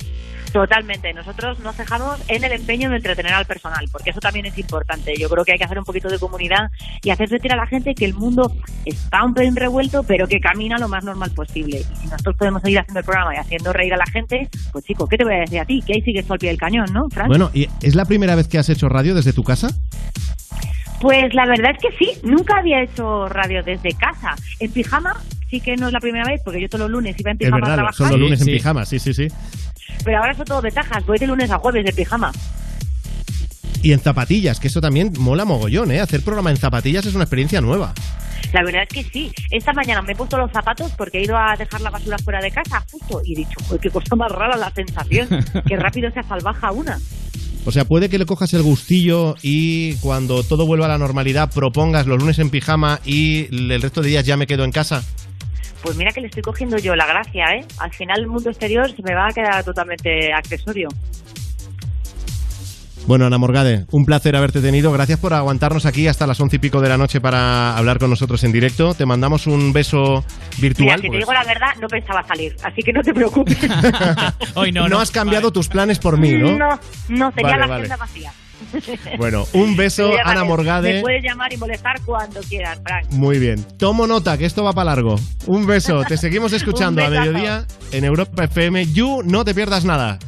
Totalmente. Nosotros nos dejamos en el empeño de entretener al personal, porque eso también es importante. Yo creo que hay que hacer un poquito de comunidad y hacer sentir a la gente que el mundo está un pelín revuelto, pero que camina lo más normal posible. Y si nosotros podemos seguir haciendo el programa y haciendo reír a la gente, pues chico, ¿qué te voy a decir a ti? Que ahí sigues al pie del cañón, ¿no, Fran? Bueno, ¿y es la primera vez que has hecho radio desde tu casa? Pues la verdad es que sí, nunca había hecho radio desde casa. En pijama sí que no es la primera vez, porque yo todos los lunes iba en Es pijama a verdad, trabajar. son los lunes en pijama, sí, sí, sí. Pero ahora son todo ventajas, voy de lunes a jueves de pijama. Y en zapatillas, que eso también mola mogollón, ¿eh? Hacer programa en zapatillas es una experiencia nueva. La verdad es que sí. Esta mañana me he puesto los zapatos porque he ido a dejar la basura fuera de casa, justo, y he dicho, joder, qué cosa más rara la sensación. Qué rápido se salvaja una. O sea, puede que le cojas el gustillo y cuando todo vuelva a la normalidad propongas los lunes en pijama y el resto de días ya me quedo en casa. Pues mira que le estoy cogiendo yo la gracia, ¿eh? Al final el mundo exterior se me va a quedar totalmente accesorio. Bueno, Ana Morgade, un placer haberte tenido. Gracias por aguantarnos aquí hasta las once y pico de la noche para hablar con nosotros en directo. Te mandamos un beso Mira, virtual. si te pues. digo la verdad, no pensaba salir, así que no te preocupes. Hoy no, no has cambiado tus planes por mí, ¿no? No, no, tenía Vale, la vale. agenda vacía. Bueno, un beso, Ana Morgade. Me puedes llamar y molestar cuando quieras, Frank. Muy bien. Tomo nota, que esto va para largo. Un beso. Te seguimos escuchando a mediodía en Europa FM. You, no te pierdas nada.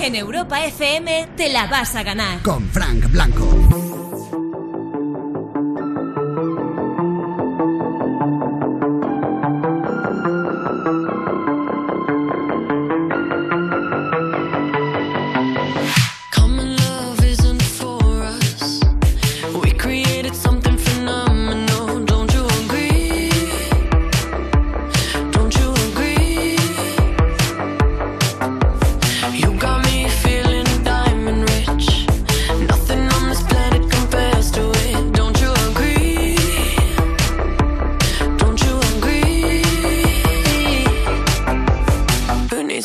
En Europa FM te la vas a ganar. Con Frank Blanco.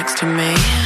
Next to me?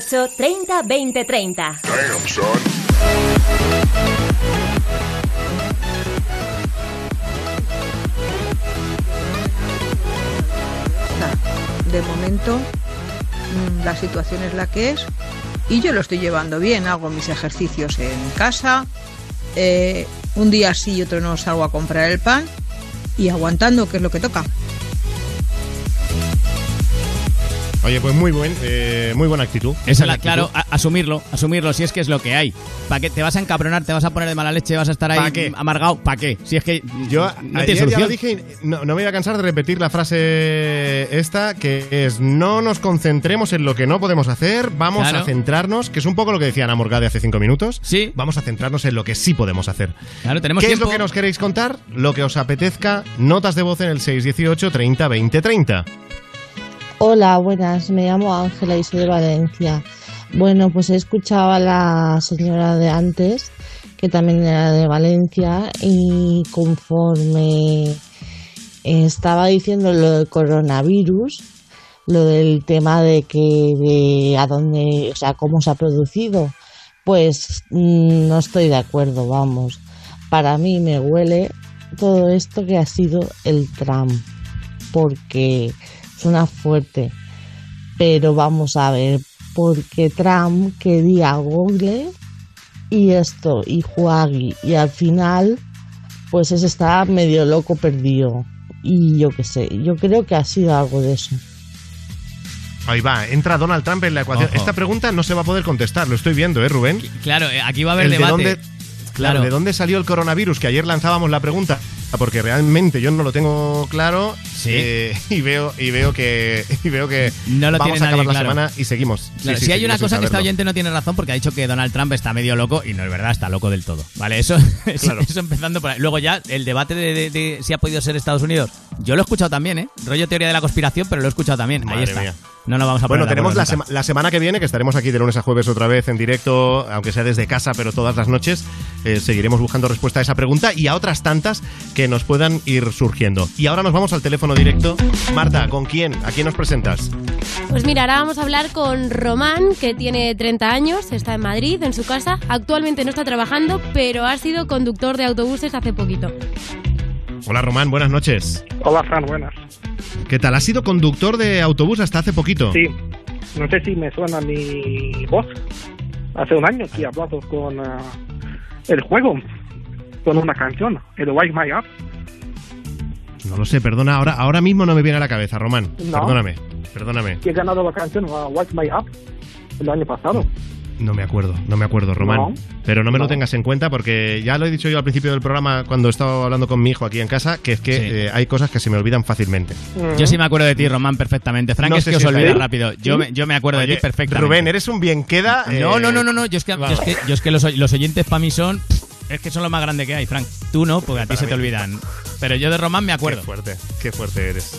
618 30 20 30. Damn, son. De momento, mm, la situación es la que es y yo lo estoy llevando bien. Hago mis ejercicios en casa. eh, un día sí y otro no salgo a comprar el pan y aguantando, que es lo que toca. Oye, pues muy buen, eh, muy buena actitud. Esa es la, actitud. claro, a- asumirlo, asumirlo, si es que es lo que hay. ¿Para qué te vas a encabronar, te vas a poner de mala leche, vas a estar ahí ¿Pa qué? amargado? ¿Para qué? Si es que Yo no ayer ya lo dije, y no, no me voy a cansar de repetir la frase esta, que es no nos concentremos en lo que no podemos hacer, vamos Claro. a centrarnos, que es un poco lo que decía Ana Morgade hace cinco minutos. Sí. Vamos a centrarnos en lo que sí podemos hacer. Claro, tenemos ¿Qué es lo que nos queréis contar? Lo que os apetezca, notas de voz en el 618 30 20 30. Hola, buenas, me llamo Ángela y soy de Valencia. Bueno, pues he escuchado a la señora de antes, que también era de Valencia, y conforme estaba diciendo lo del coronavirus, lo del tema de que de a dónde, o sea, cómo se ha producido, pues mm, no estoy de acuerdo, vamos. Para mí me huele todo esto que ha sido el Trump, porque suena fuerte, pero vamos a ver, porque Trump quería Google y esto, y Huawei, y al final, pues ese está medio loco perdido. Y yo qué sé, yo creo que ha sido algo de eso. Ahí va, entra Donald Trump en la ecuación. Ojo. Esta pregunta no se va a poder contestar, lo estoy viendo, ¿eh, Rubén? Claro, eh, aquí va a haber El de debate. dónde- Claro, Claro. ¿de dónde salió el coronavirus? Que ayer lanzábamos la pregunta, porque realmente yo no lo tengo claro eh, y veo y veo que y veo que No lo vamos tiene a acabar nadie la claro. semana y seguimos. Claro, Sí, sí, si hay una cosa que esta oyente no tiene razón porque ha dicho que Donald Trump está medio loco y no es verdad, está loco del todo. Vale, eso, eso, Claro. eso empezando por ahí. Luego ya el debate de, de- de si ha podido ser Estados Unidos. Yo lo he escuchado también, ¿eh? Rollo teoría de la conspiración, pero lo he escuchado también. ahí Madre está. mía. No nos vamos a poner Bueno, tenemos sema- la semana que viene, que estaremos aquí de lunes a jueves otra vez en directo, aunque sea desde casa, pero todas las noches. eh, seguiremos buscando respuesta a esa pregunta y a otras tantas que nos puedan ir surgiendo. Y ahora nos vamos al teléfono directo. Marta, ¿con quién? ¿A quién nos presentas? Pues mira, ahora vamos a hablar con Román, que tiene 30 años, está en Madrid, en su casa. Actualmente no está trabajando, pero ha sido conductor de autobuses hace poquito. Hola Román, buenas noches. Hola, Fran, buenas. ¿Qué tal? ¿Has sido conductor de autobús hasta hace poquito? Sí, no sé si me suena mi voz. Hace un año que he hablado con ah, el juego, con una canción, el Wake My Up. No lo sé, perdona, ahora, ahora mismo no me viene a la cabeza, Román. No. Perdóname, perdóname. He ganado la canción ah, Wake My Up el año pasado. No me acuerdo, no me acuerdo, Román. No. Pero no me lo tengas en cuenta porque ya lo he dicho yo al principio del programa cuando estaba hablando con mi hijo aquí en casa, que es que eh, hay cosas que se me olvidan fácilmente. Yo sí me acuerdo de ti, Román, perfectamente. Frank No es sé que os si olvida rápido. Yo, ¿Sí? me, yo me acuerdo de ti perfectamente. Rubén, eres un bien queda. No, eh, no, no, no, no. Yo es que, yo es que, yo es que los, los oyentes para mí son. Es que son lo más grande que hay, Frank. Tú no, porque a ti se te olvidan. Pero yo de Román me acuerdo. Qué fuerte, qué fuerte eres.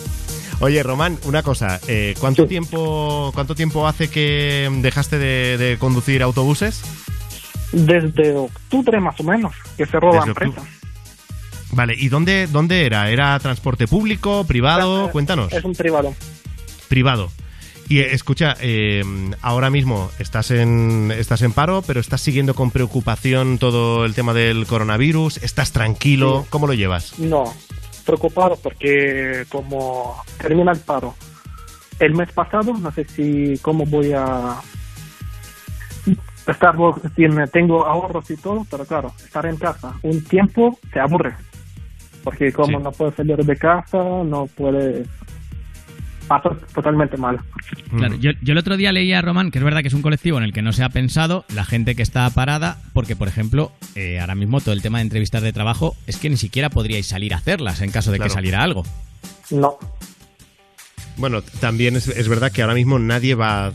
Oye, Román, una cosa. eh, ¿cuánto, tiempo, ¿Cuánto tiempo hace que dejaste de, de conducir autobuses? Desde octubre más o menos, que cerró la empresa. Vale, ¿y dónde, dónde era? ¿Era transporte público, privado? Cuéntanos. Es un privado. Privado. Y eh, escucha, eh, ahora mismo estás en, estás en paro, pero estás siguiendo con preocupación todo el tema del coronavirus. ¿Estás tranquilo? ¿Cómo lo llevas? No, preocupado porque como termina el paro el mes pasado, no sé si cómo voy a estar, si me- tengo ahorros y todo, pero claro, estar en casa un tiempo se aburre, porque como no puedes salir de casa, no puedes, pasa totalmente mal. Claro, yo, yo el otro día leía a Román, que es verdad que es un colectivo en el que no se ha pensado la gente que está parada, porque, por ejemplo, eh, ahora mismo todo el tema de entrevistas de trabajo es que ni siquiera podríais salir a hacerlas en caso de Claro. que saliera algo. No. Bueno, también es, es verdad que ahora mismo nadie va,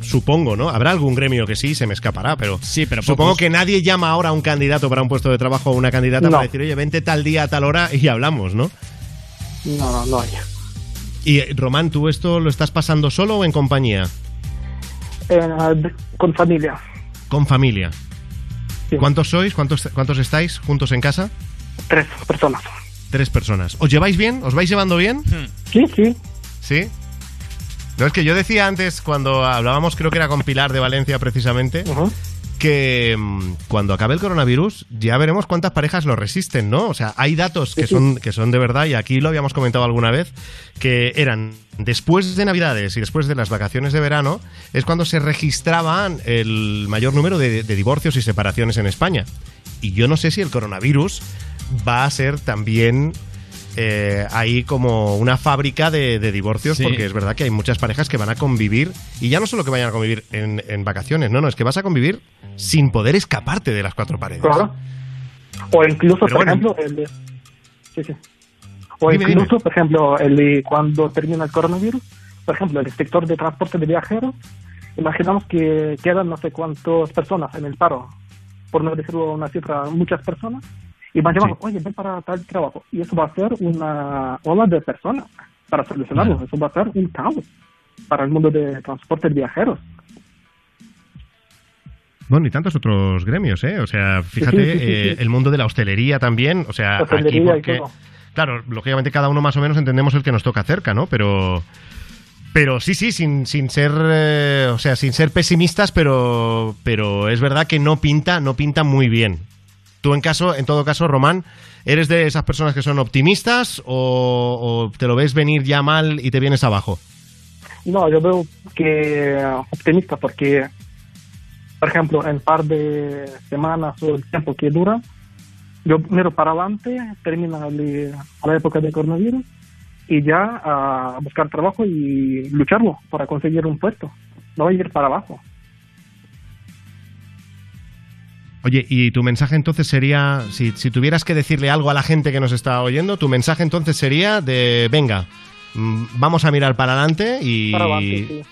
supongo, ¿no? Habrá algún gremio que sí, se me escapará, pero, sí, pero supongo pocos. que nadie llama ahora a un candidato para un puesto de trabajo o una candidata No. para decir, oye, vente tal día a tal hora y hablamos, ¿no? No, no, no hay. Y Román, ¿tú esto lo estás pasando solo o en compañía? Eh, de- con familia. Con familia. ¿Cuántos sois? ¿Cuántos, ¿Cuántos estáis juntos en casa? Tres personas. Tres personas. ¿Os lleváis bien? ¿Os vais llevando bien? Sí, sí. ¿Sí? No, es que yo decía antes, cuando hablábamos, creo que era con Pilar de Valencia precisamente, que mm, cuando acabe el coronavirus ya veremos cuántas parejas lo resisten, ¿no? O sea, hay datos que son, que son de verdad, y aquí lo habíamos comentado alguna vez, que eran después de Navidades y después de las vacaciones de verano, es cuando se registraban el mayor número de, de divorcios y separaciones en España. Y yo no sé si el coronavirus va a ser también eh, ahí como una fábrica de, de divorcios, Sí. porque es verdad que hay muchas parejas que van a convivir, y ya no solo que vayan a convivir en, en vacaciones, no, no, es que vas a convivir sin poder escaparte de las cuatro paredes. Claro. O incluso, Pero por bueno. ejemplo, el de- sí, sí. O Dime, incluso, por ejemplo, el de cuando termina el coronavirus, por ejemplo, el sector de transporte de viajeros, imaginamos que quedan no sé cuántas personas en el paro, por no decirlo una cifra, muchas personas, y van llamando, oye, ven para tal trabajo. Y eso va a ser una ola de personas para solucionarlo. Eso va a ser un caos para el mundo de transporte de viajeros. Bueno, y tantos otros gremios, ¿eh? O sea, fíjate, Sí, sí, eh, el mundo de la hostelería también, o sea, Hostelería aquí porque... Claro, lógicamente cada uno más o menos entendemos el que nos toca cerca, ¿no? Pero... Pero sí, sí, sin, sin ser, eh, o sea, sin ser pesimistas, pero, pero es verdad que no pinta, no pinta muy bien. Tú en caso, en todo caso, Román, ¿eres de esas personas que son optimistas o, te lo ves venir ya mal y te vienes abajo? No, yo veo que optimista porque, por ejemplo, en par de semanas o el tiempo que dura, yo miro para adelante, termina la época de coronavirus y ya a buscar trabajo y lucharlo para conseguir un puesto. No voy a ir para abajo. Oye, y tu mensaje entonces sería, si, si tuvieras que decirle algo a la gente que nos está oyendo, tu mensaje entonces sería de, venga, mm, vamos a mirar para adelante y... Para adelante, sí.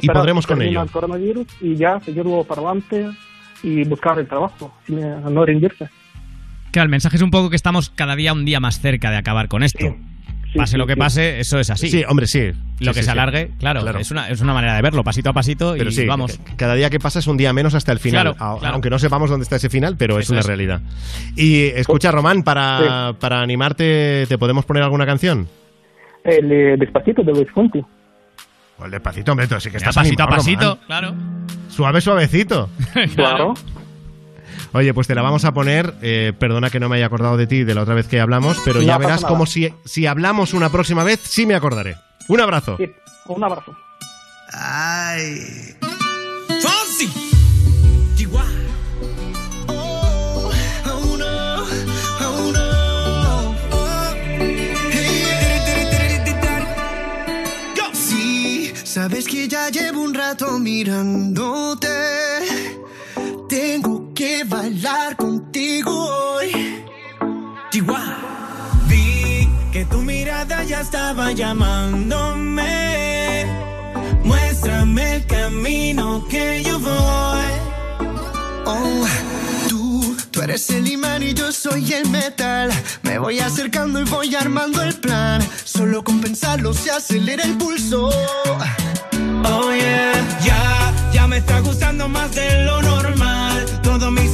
Y podremos con ello. el coronavirus y ya seguirlo para adelante y buscar el trabajo, sin, eh, no rendirse. Claro, el mensaje es un poco que estamos cada día un día más cerca de acabar con esto. Pase sí, lo que sí. pase, eso es así. Sí, hombre, sí. Lo Sí, que sí, se sí. alargue, claro, Claro. Es, una, es una manera de verlo, pasito a pasito Pero y sí, vamos. cada día que pasa es un día menos hasta el final, Claro, a- claro. aunque no sepamos dónde está ese final, pero es una es. realidad. Y escucha, Román, para, para animarte, ¿te podemos poner alguna canción? El eh, despacito de Luis Fonsi. Pues despacito, hombre, tú sí que estás pasito a pasito, Román. claro. Suave, suavecito. Claro. Oye, pues te la vamos a poner. eh, perdona que no me haya acordado de ti de la otra vez que hablamos, pero No ya verás nada. como si, si hablamos una próxima vez, sí me acordaré. Un abrazo. Sí, un abrazo. Ay. Fonsi. Oh, oh oh sabes que ya llevo un rato mirándote. Tengo que bailar contigo hoy. Chihuahua. Vi que tu mirada ya estaba llamándome. Muéstrame el camino que yo voy. Oh, tú, tú eres el imán y yo soy el metal. Me voy acercando y voy armando el plan. Solo con pensarlo se acelera el pulso. Oh yeah, ya, ya me está gustando más de lo normal.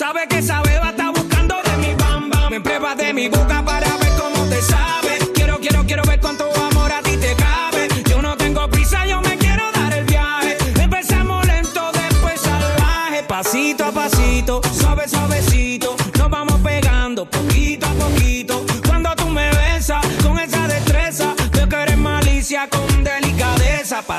Sabe que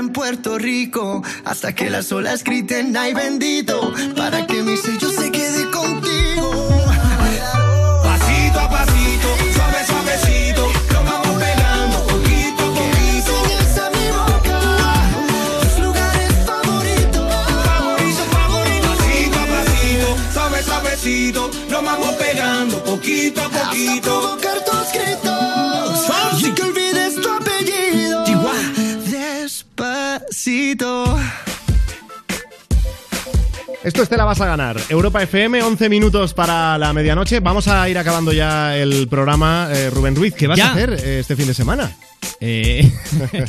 en Puerto Rico hasta que las olas griten ay bendito para que mi sello se quede contigo. Pasito a pasito, suave, suavecito, nos vamos pegando poquito a poquito. Enseñas a mi boca tus lugares favoritos. Favorito, favorito, pasito a pasito, suave, suavecito, nos vamos pegando poquito a poquito. Es Te la vas a ganar. Europa FM, 11 minutos para la medianoche. Vamos a ir acabando ya el programa. Eh, Rubén Ruiz, ¿qué vas Ya. a hacer eh, este fin de semana? Eh,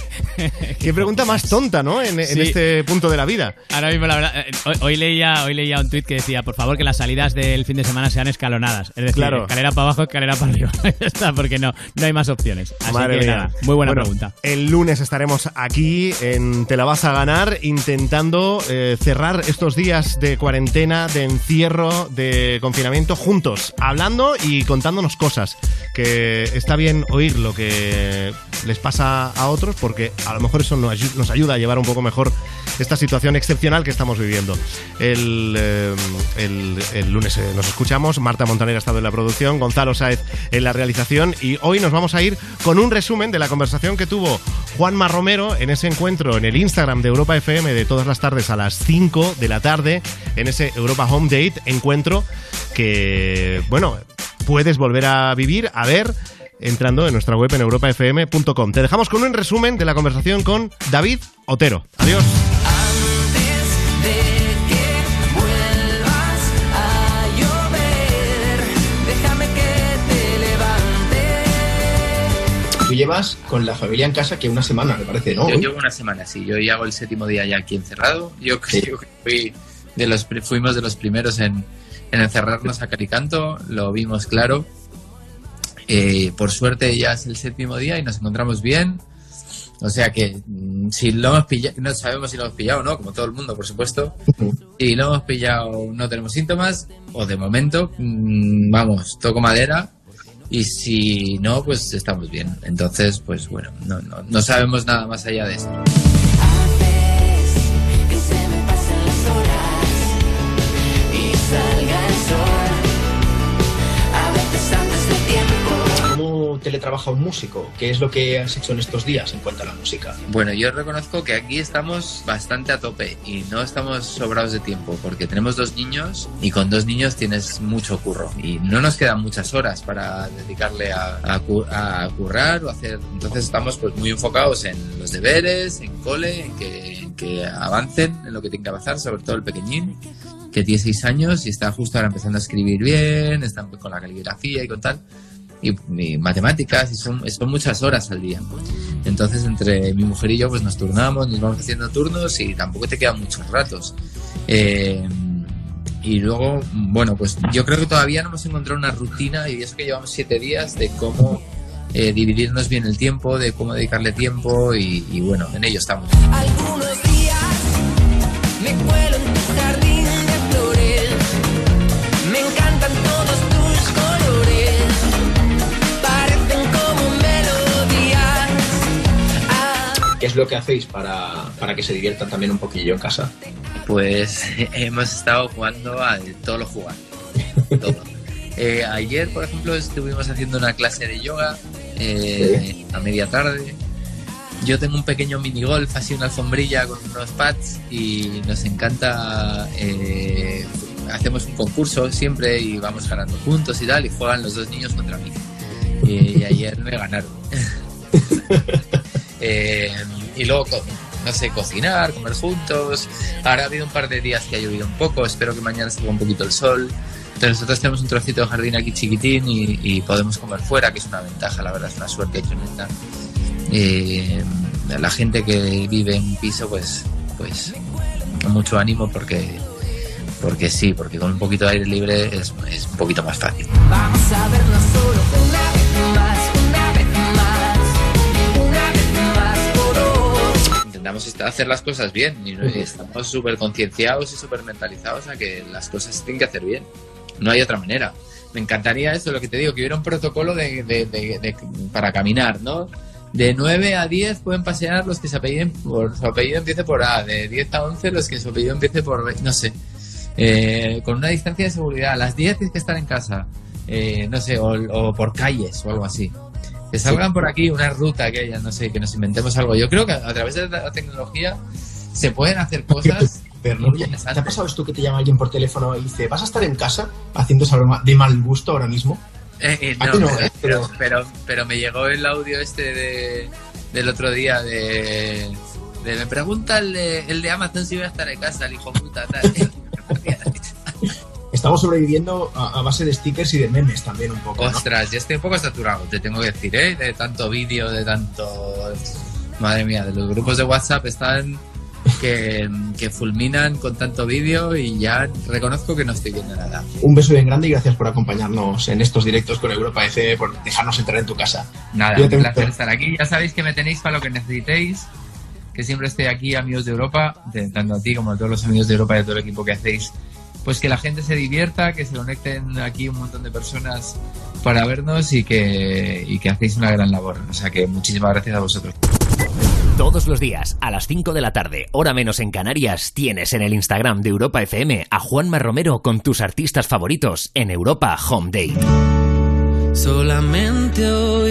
Qué pregunta más tonta, ¿no? En, en Sí. este punto de la vida. Ahora mismo, la verdad, eh, hoy, hoy leía, hoy leía un tuit que decía, por favor, que las salidas del fin de semana sean escalonadas. Es decir, Claro. escalera para abajo, escalera para arriba. está, porque no, no hay más opciones. Así Madre que mía. nada, muy buena Bueno, pregunta. El lunes estaremos aquí en Te la vas a ganar intentando eh, cerrar estos días de cuarentena, de encierro, de confinamiento juntos, hablando y contándonos cosas. Que está bien oír lo que les pasa a otros porque a lo mejor eso nos, ayu- nos ayuda a llevar un poco mejor esta situación excepcional que estamos viviendo. El, eh, el- lunes eh, nos escuchamos, Marta Montaner ha estado en la producción, Gonzalo Sáez en la realización y hoy nos vamos a ir con un resumen de la conversación que tuvo Juanma Romero en ese encuentro en el Instagram de Europa FM de todas las tardes a las 5 de la tarde, en ese Europa Home Date, encuentro que, bueno, puedes volver a vivir, a ver entrando en nuestra web en europafm.com. Te dejamos con un resumen de la conversación con David Otero. Adiós. de que vuelvas a llover. Déjame que te levante. Tú llevas con la familia en casa que una semana, me parece, ¿no? Yo llevo una semana, sí. Yo ya hago el séptimo día ya aquí encerrado. Yo creo que fui de los, fuimos de los primeros en, en encerrarnos a Caricanto. Lo vimos claro. Eh, por suerte ya es el séptimo día y nos encontramos bien. O sea que mm, si lo hemos pillado, no sabemos si lo hemos pillado o no, como todo el mundo, por supuesto. Si lo hemos pillado, no tenemos síntomas, o de momento, mm, vamos, toco madera. Y si no, pues estamos bien. Entonces, pues bueno, no, no, no sabemos nada más allá de esto. Salga el sol. Teletrabaja un músico? ¿Qué es lo que has hecho en estos días en cuanto a la música? Bueno, yo reconozco que aquí estamos bastante a tope y no estamos sobrados de tiempo porque tenemos dos niños y con dos niños tienes mucho curro y no nos quedan muchas horas para dedicarle a, a a currar o hacer. Entonces estamos pues muy enfocados en los deberes, en cole, en que, en que avancen en lo que tienen que avanzar, sobre todo el pequeñín que tiene seis años y está justo ahora empezando a escribir bien, está con la caligrafía y con tal y, y matemáticas y son, son muchas horas al día. Entonces entre mi mujer y yo pues nos turnamos, nos vamos haciendo turnos y tampoco te quedan muchos ratos. Eh, y luego, bueno, pues yo creo que todavía no hemos encontrado una rutina y eso que llevamos siete días de cómo eh, dividirnos bien el tiempo, de cómo dedicarle tiempo y, y bueno, en ello estamos. Algunos días me ¿Qué es lo que hacéis para, para que se diviertan también un poquillo en casa? Pues hemos estado jugando a todo lo jugable. Todo. Eh, ayer, por ejemplo, estuvimos haciendo una clase de yoga eh, a media tarde. Yo tengo un pequeño mini golf, así una alfombrilla con unos pads y nos encanta. eh, hacemos un concurso siempre y vamos ganando juntos y tal, y juegan los dos niños contra mí. Y, ayer me ganaron. Eh, y luego, no sé, cocinar, comer juntos. Ahora ha habido un par de días que ha llovido un poco, espero que mañana salga un poquito el sol. Entonces nosotros tenemos un trocito de jardín aquí chiquitín y, y podemos comer fuera, que es una ventaja, la verdad, es una suerte tremenda. Eh, la gente que vive en piso, pues, pues mucho ánimo porque, porque sí, porque con un poquito de aire libre es, es un poquito más fácil. Vamos a vernos solo Intentamos hacer las cosas bien y estamos súper concienciados y súper mentalizados a que las cosas se tienen que hacer bien. No hay otra manera. Me encantaría eso, lo que te digo, que hubiera un protocolo de, de- de- de- para caminar, ¿no? De 9 a 10 pueden pasear los que se apelliden por su apellido empiece por A, de 10 a 11 los que su apellido empiece por B, no sé. Eh, con una distancia de seguridad. A las 10 tienes que estar en casa, eh, no sé, o, o por calles o algo así. Que salgan por aquí una ruta que haya, no sé, que nos inventemos algo. Yo creo que a través de la tecnología se pueden hacer cosas. Pero, ¿te ha pasado esto que te llama alguien por teléfono y dice, ¿vas a estar en casa haciendo esa broma de mal gusto ahora mismo? Eh, eh, no, no, pero, ¿eh? pero, pero, pero me llegó el audio este de, del otro día de, de- me pregunta el de, el de Amazon si voy a estar en casa, el hijo puta, tal. Estamos sobreviviendo a, a base de stickers y de memes también un poco, ¿no? Ostras, yo estoy un poco saturado, te tengo que decir, ¿eh? De tanto vídeo, de tanto... Madre mía, de los grupos de WhatsApp están que, que fulminan con tanto vídeo y ya reconozco que no estoy viendo nada. Un beso bien grande y gracias por acompañarnos en estos directos con Europa FM, por dejarnos entrar en tu casa. Nada, Cuídate un placer estar aquí. Ya sabéis que me tenéis para lo que necesitéis, que siempre estoy aquí, amigos de Europa, tanto a ti como a todos los amigos de Europa y a todo el equipo que hacéis. Pues que la gente se divierta, que se conecten aquí un montón de personas para vernos y que, y que hacéis una gran labor. O sea que muchísimas gracias a vosotros. Todos los días, a las 5 de la tarde, hora menos en Canarias, tienes en el Instagram de Europa FM a Juanma Romero con tus artistas favoritos en Europa Home Day. Solamente hoy.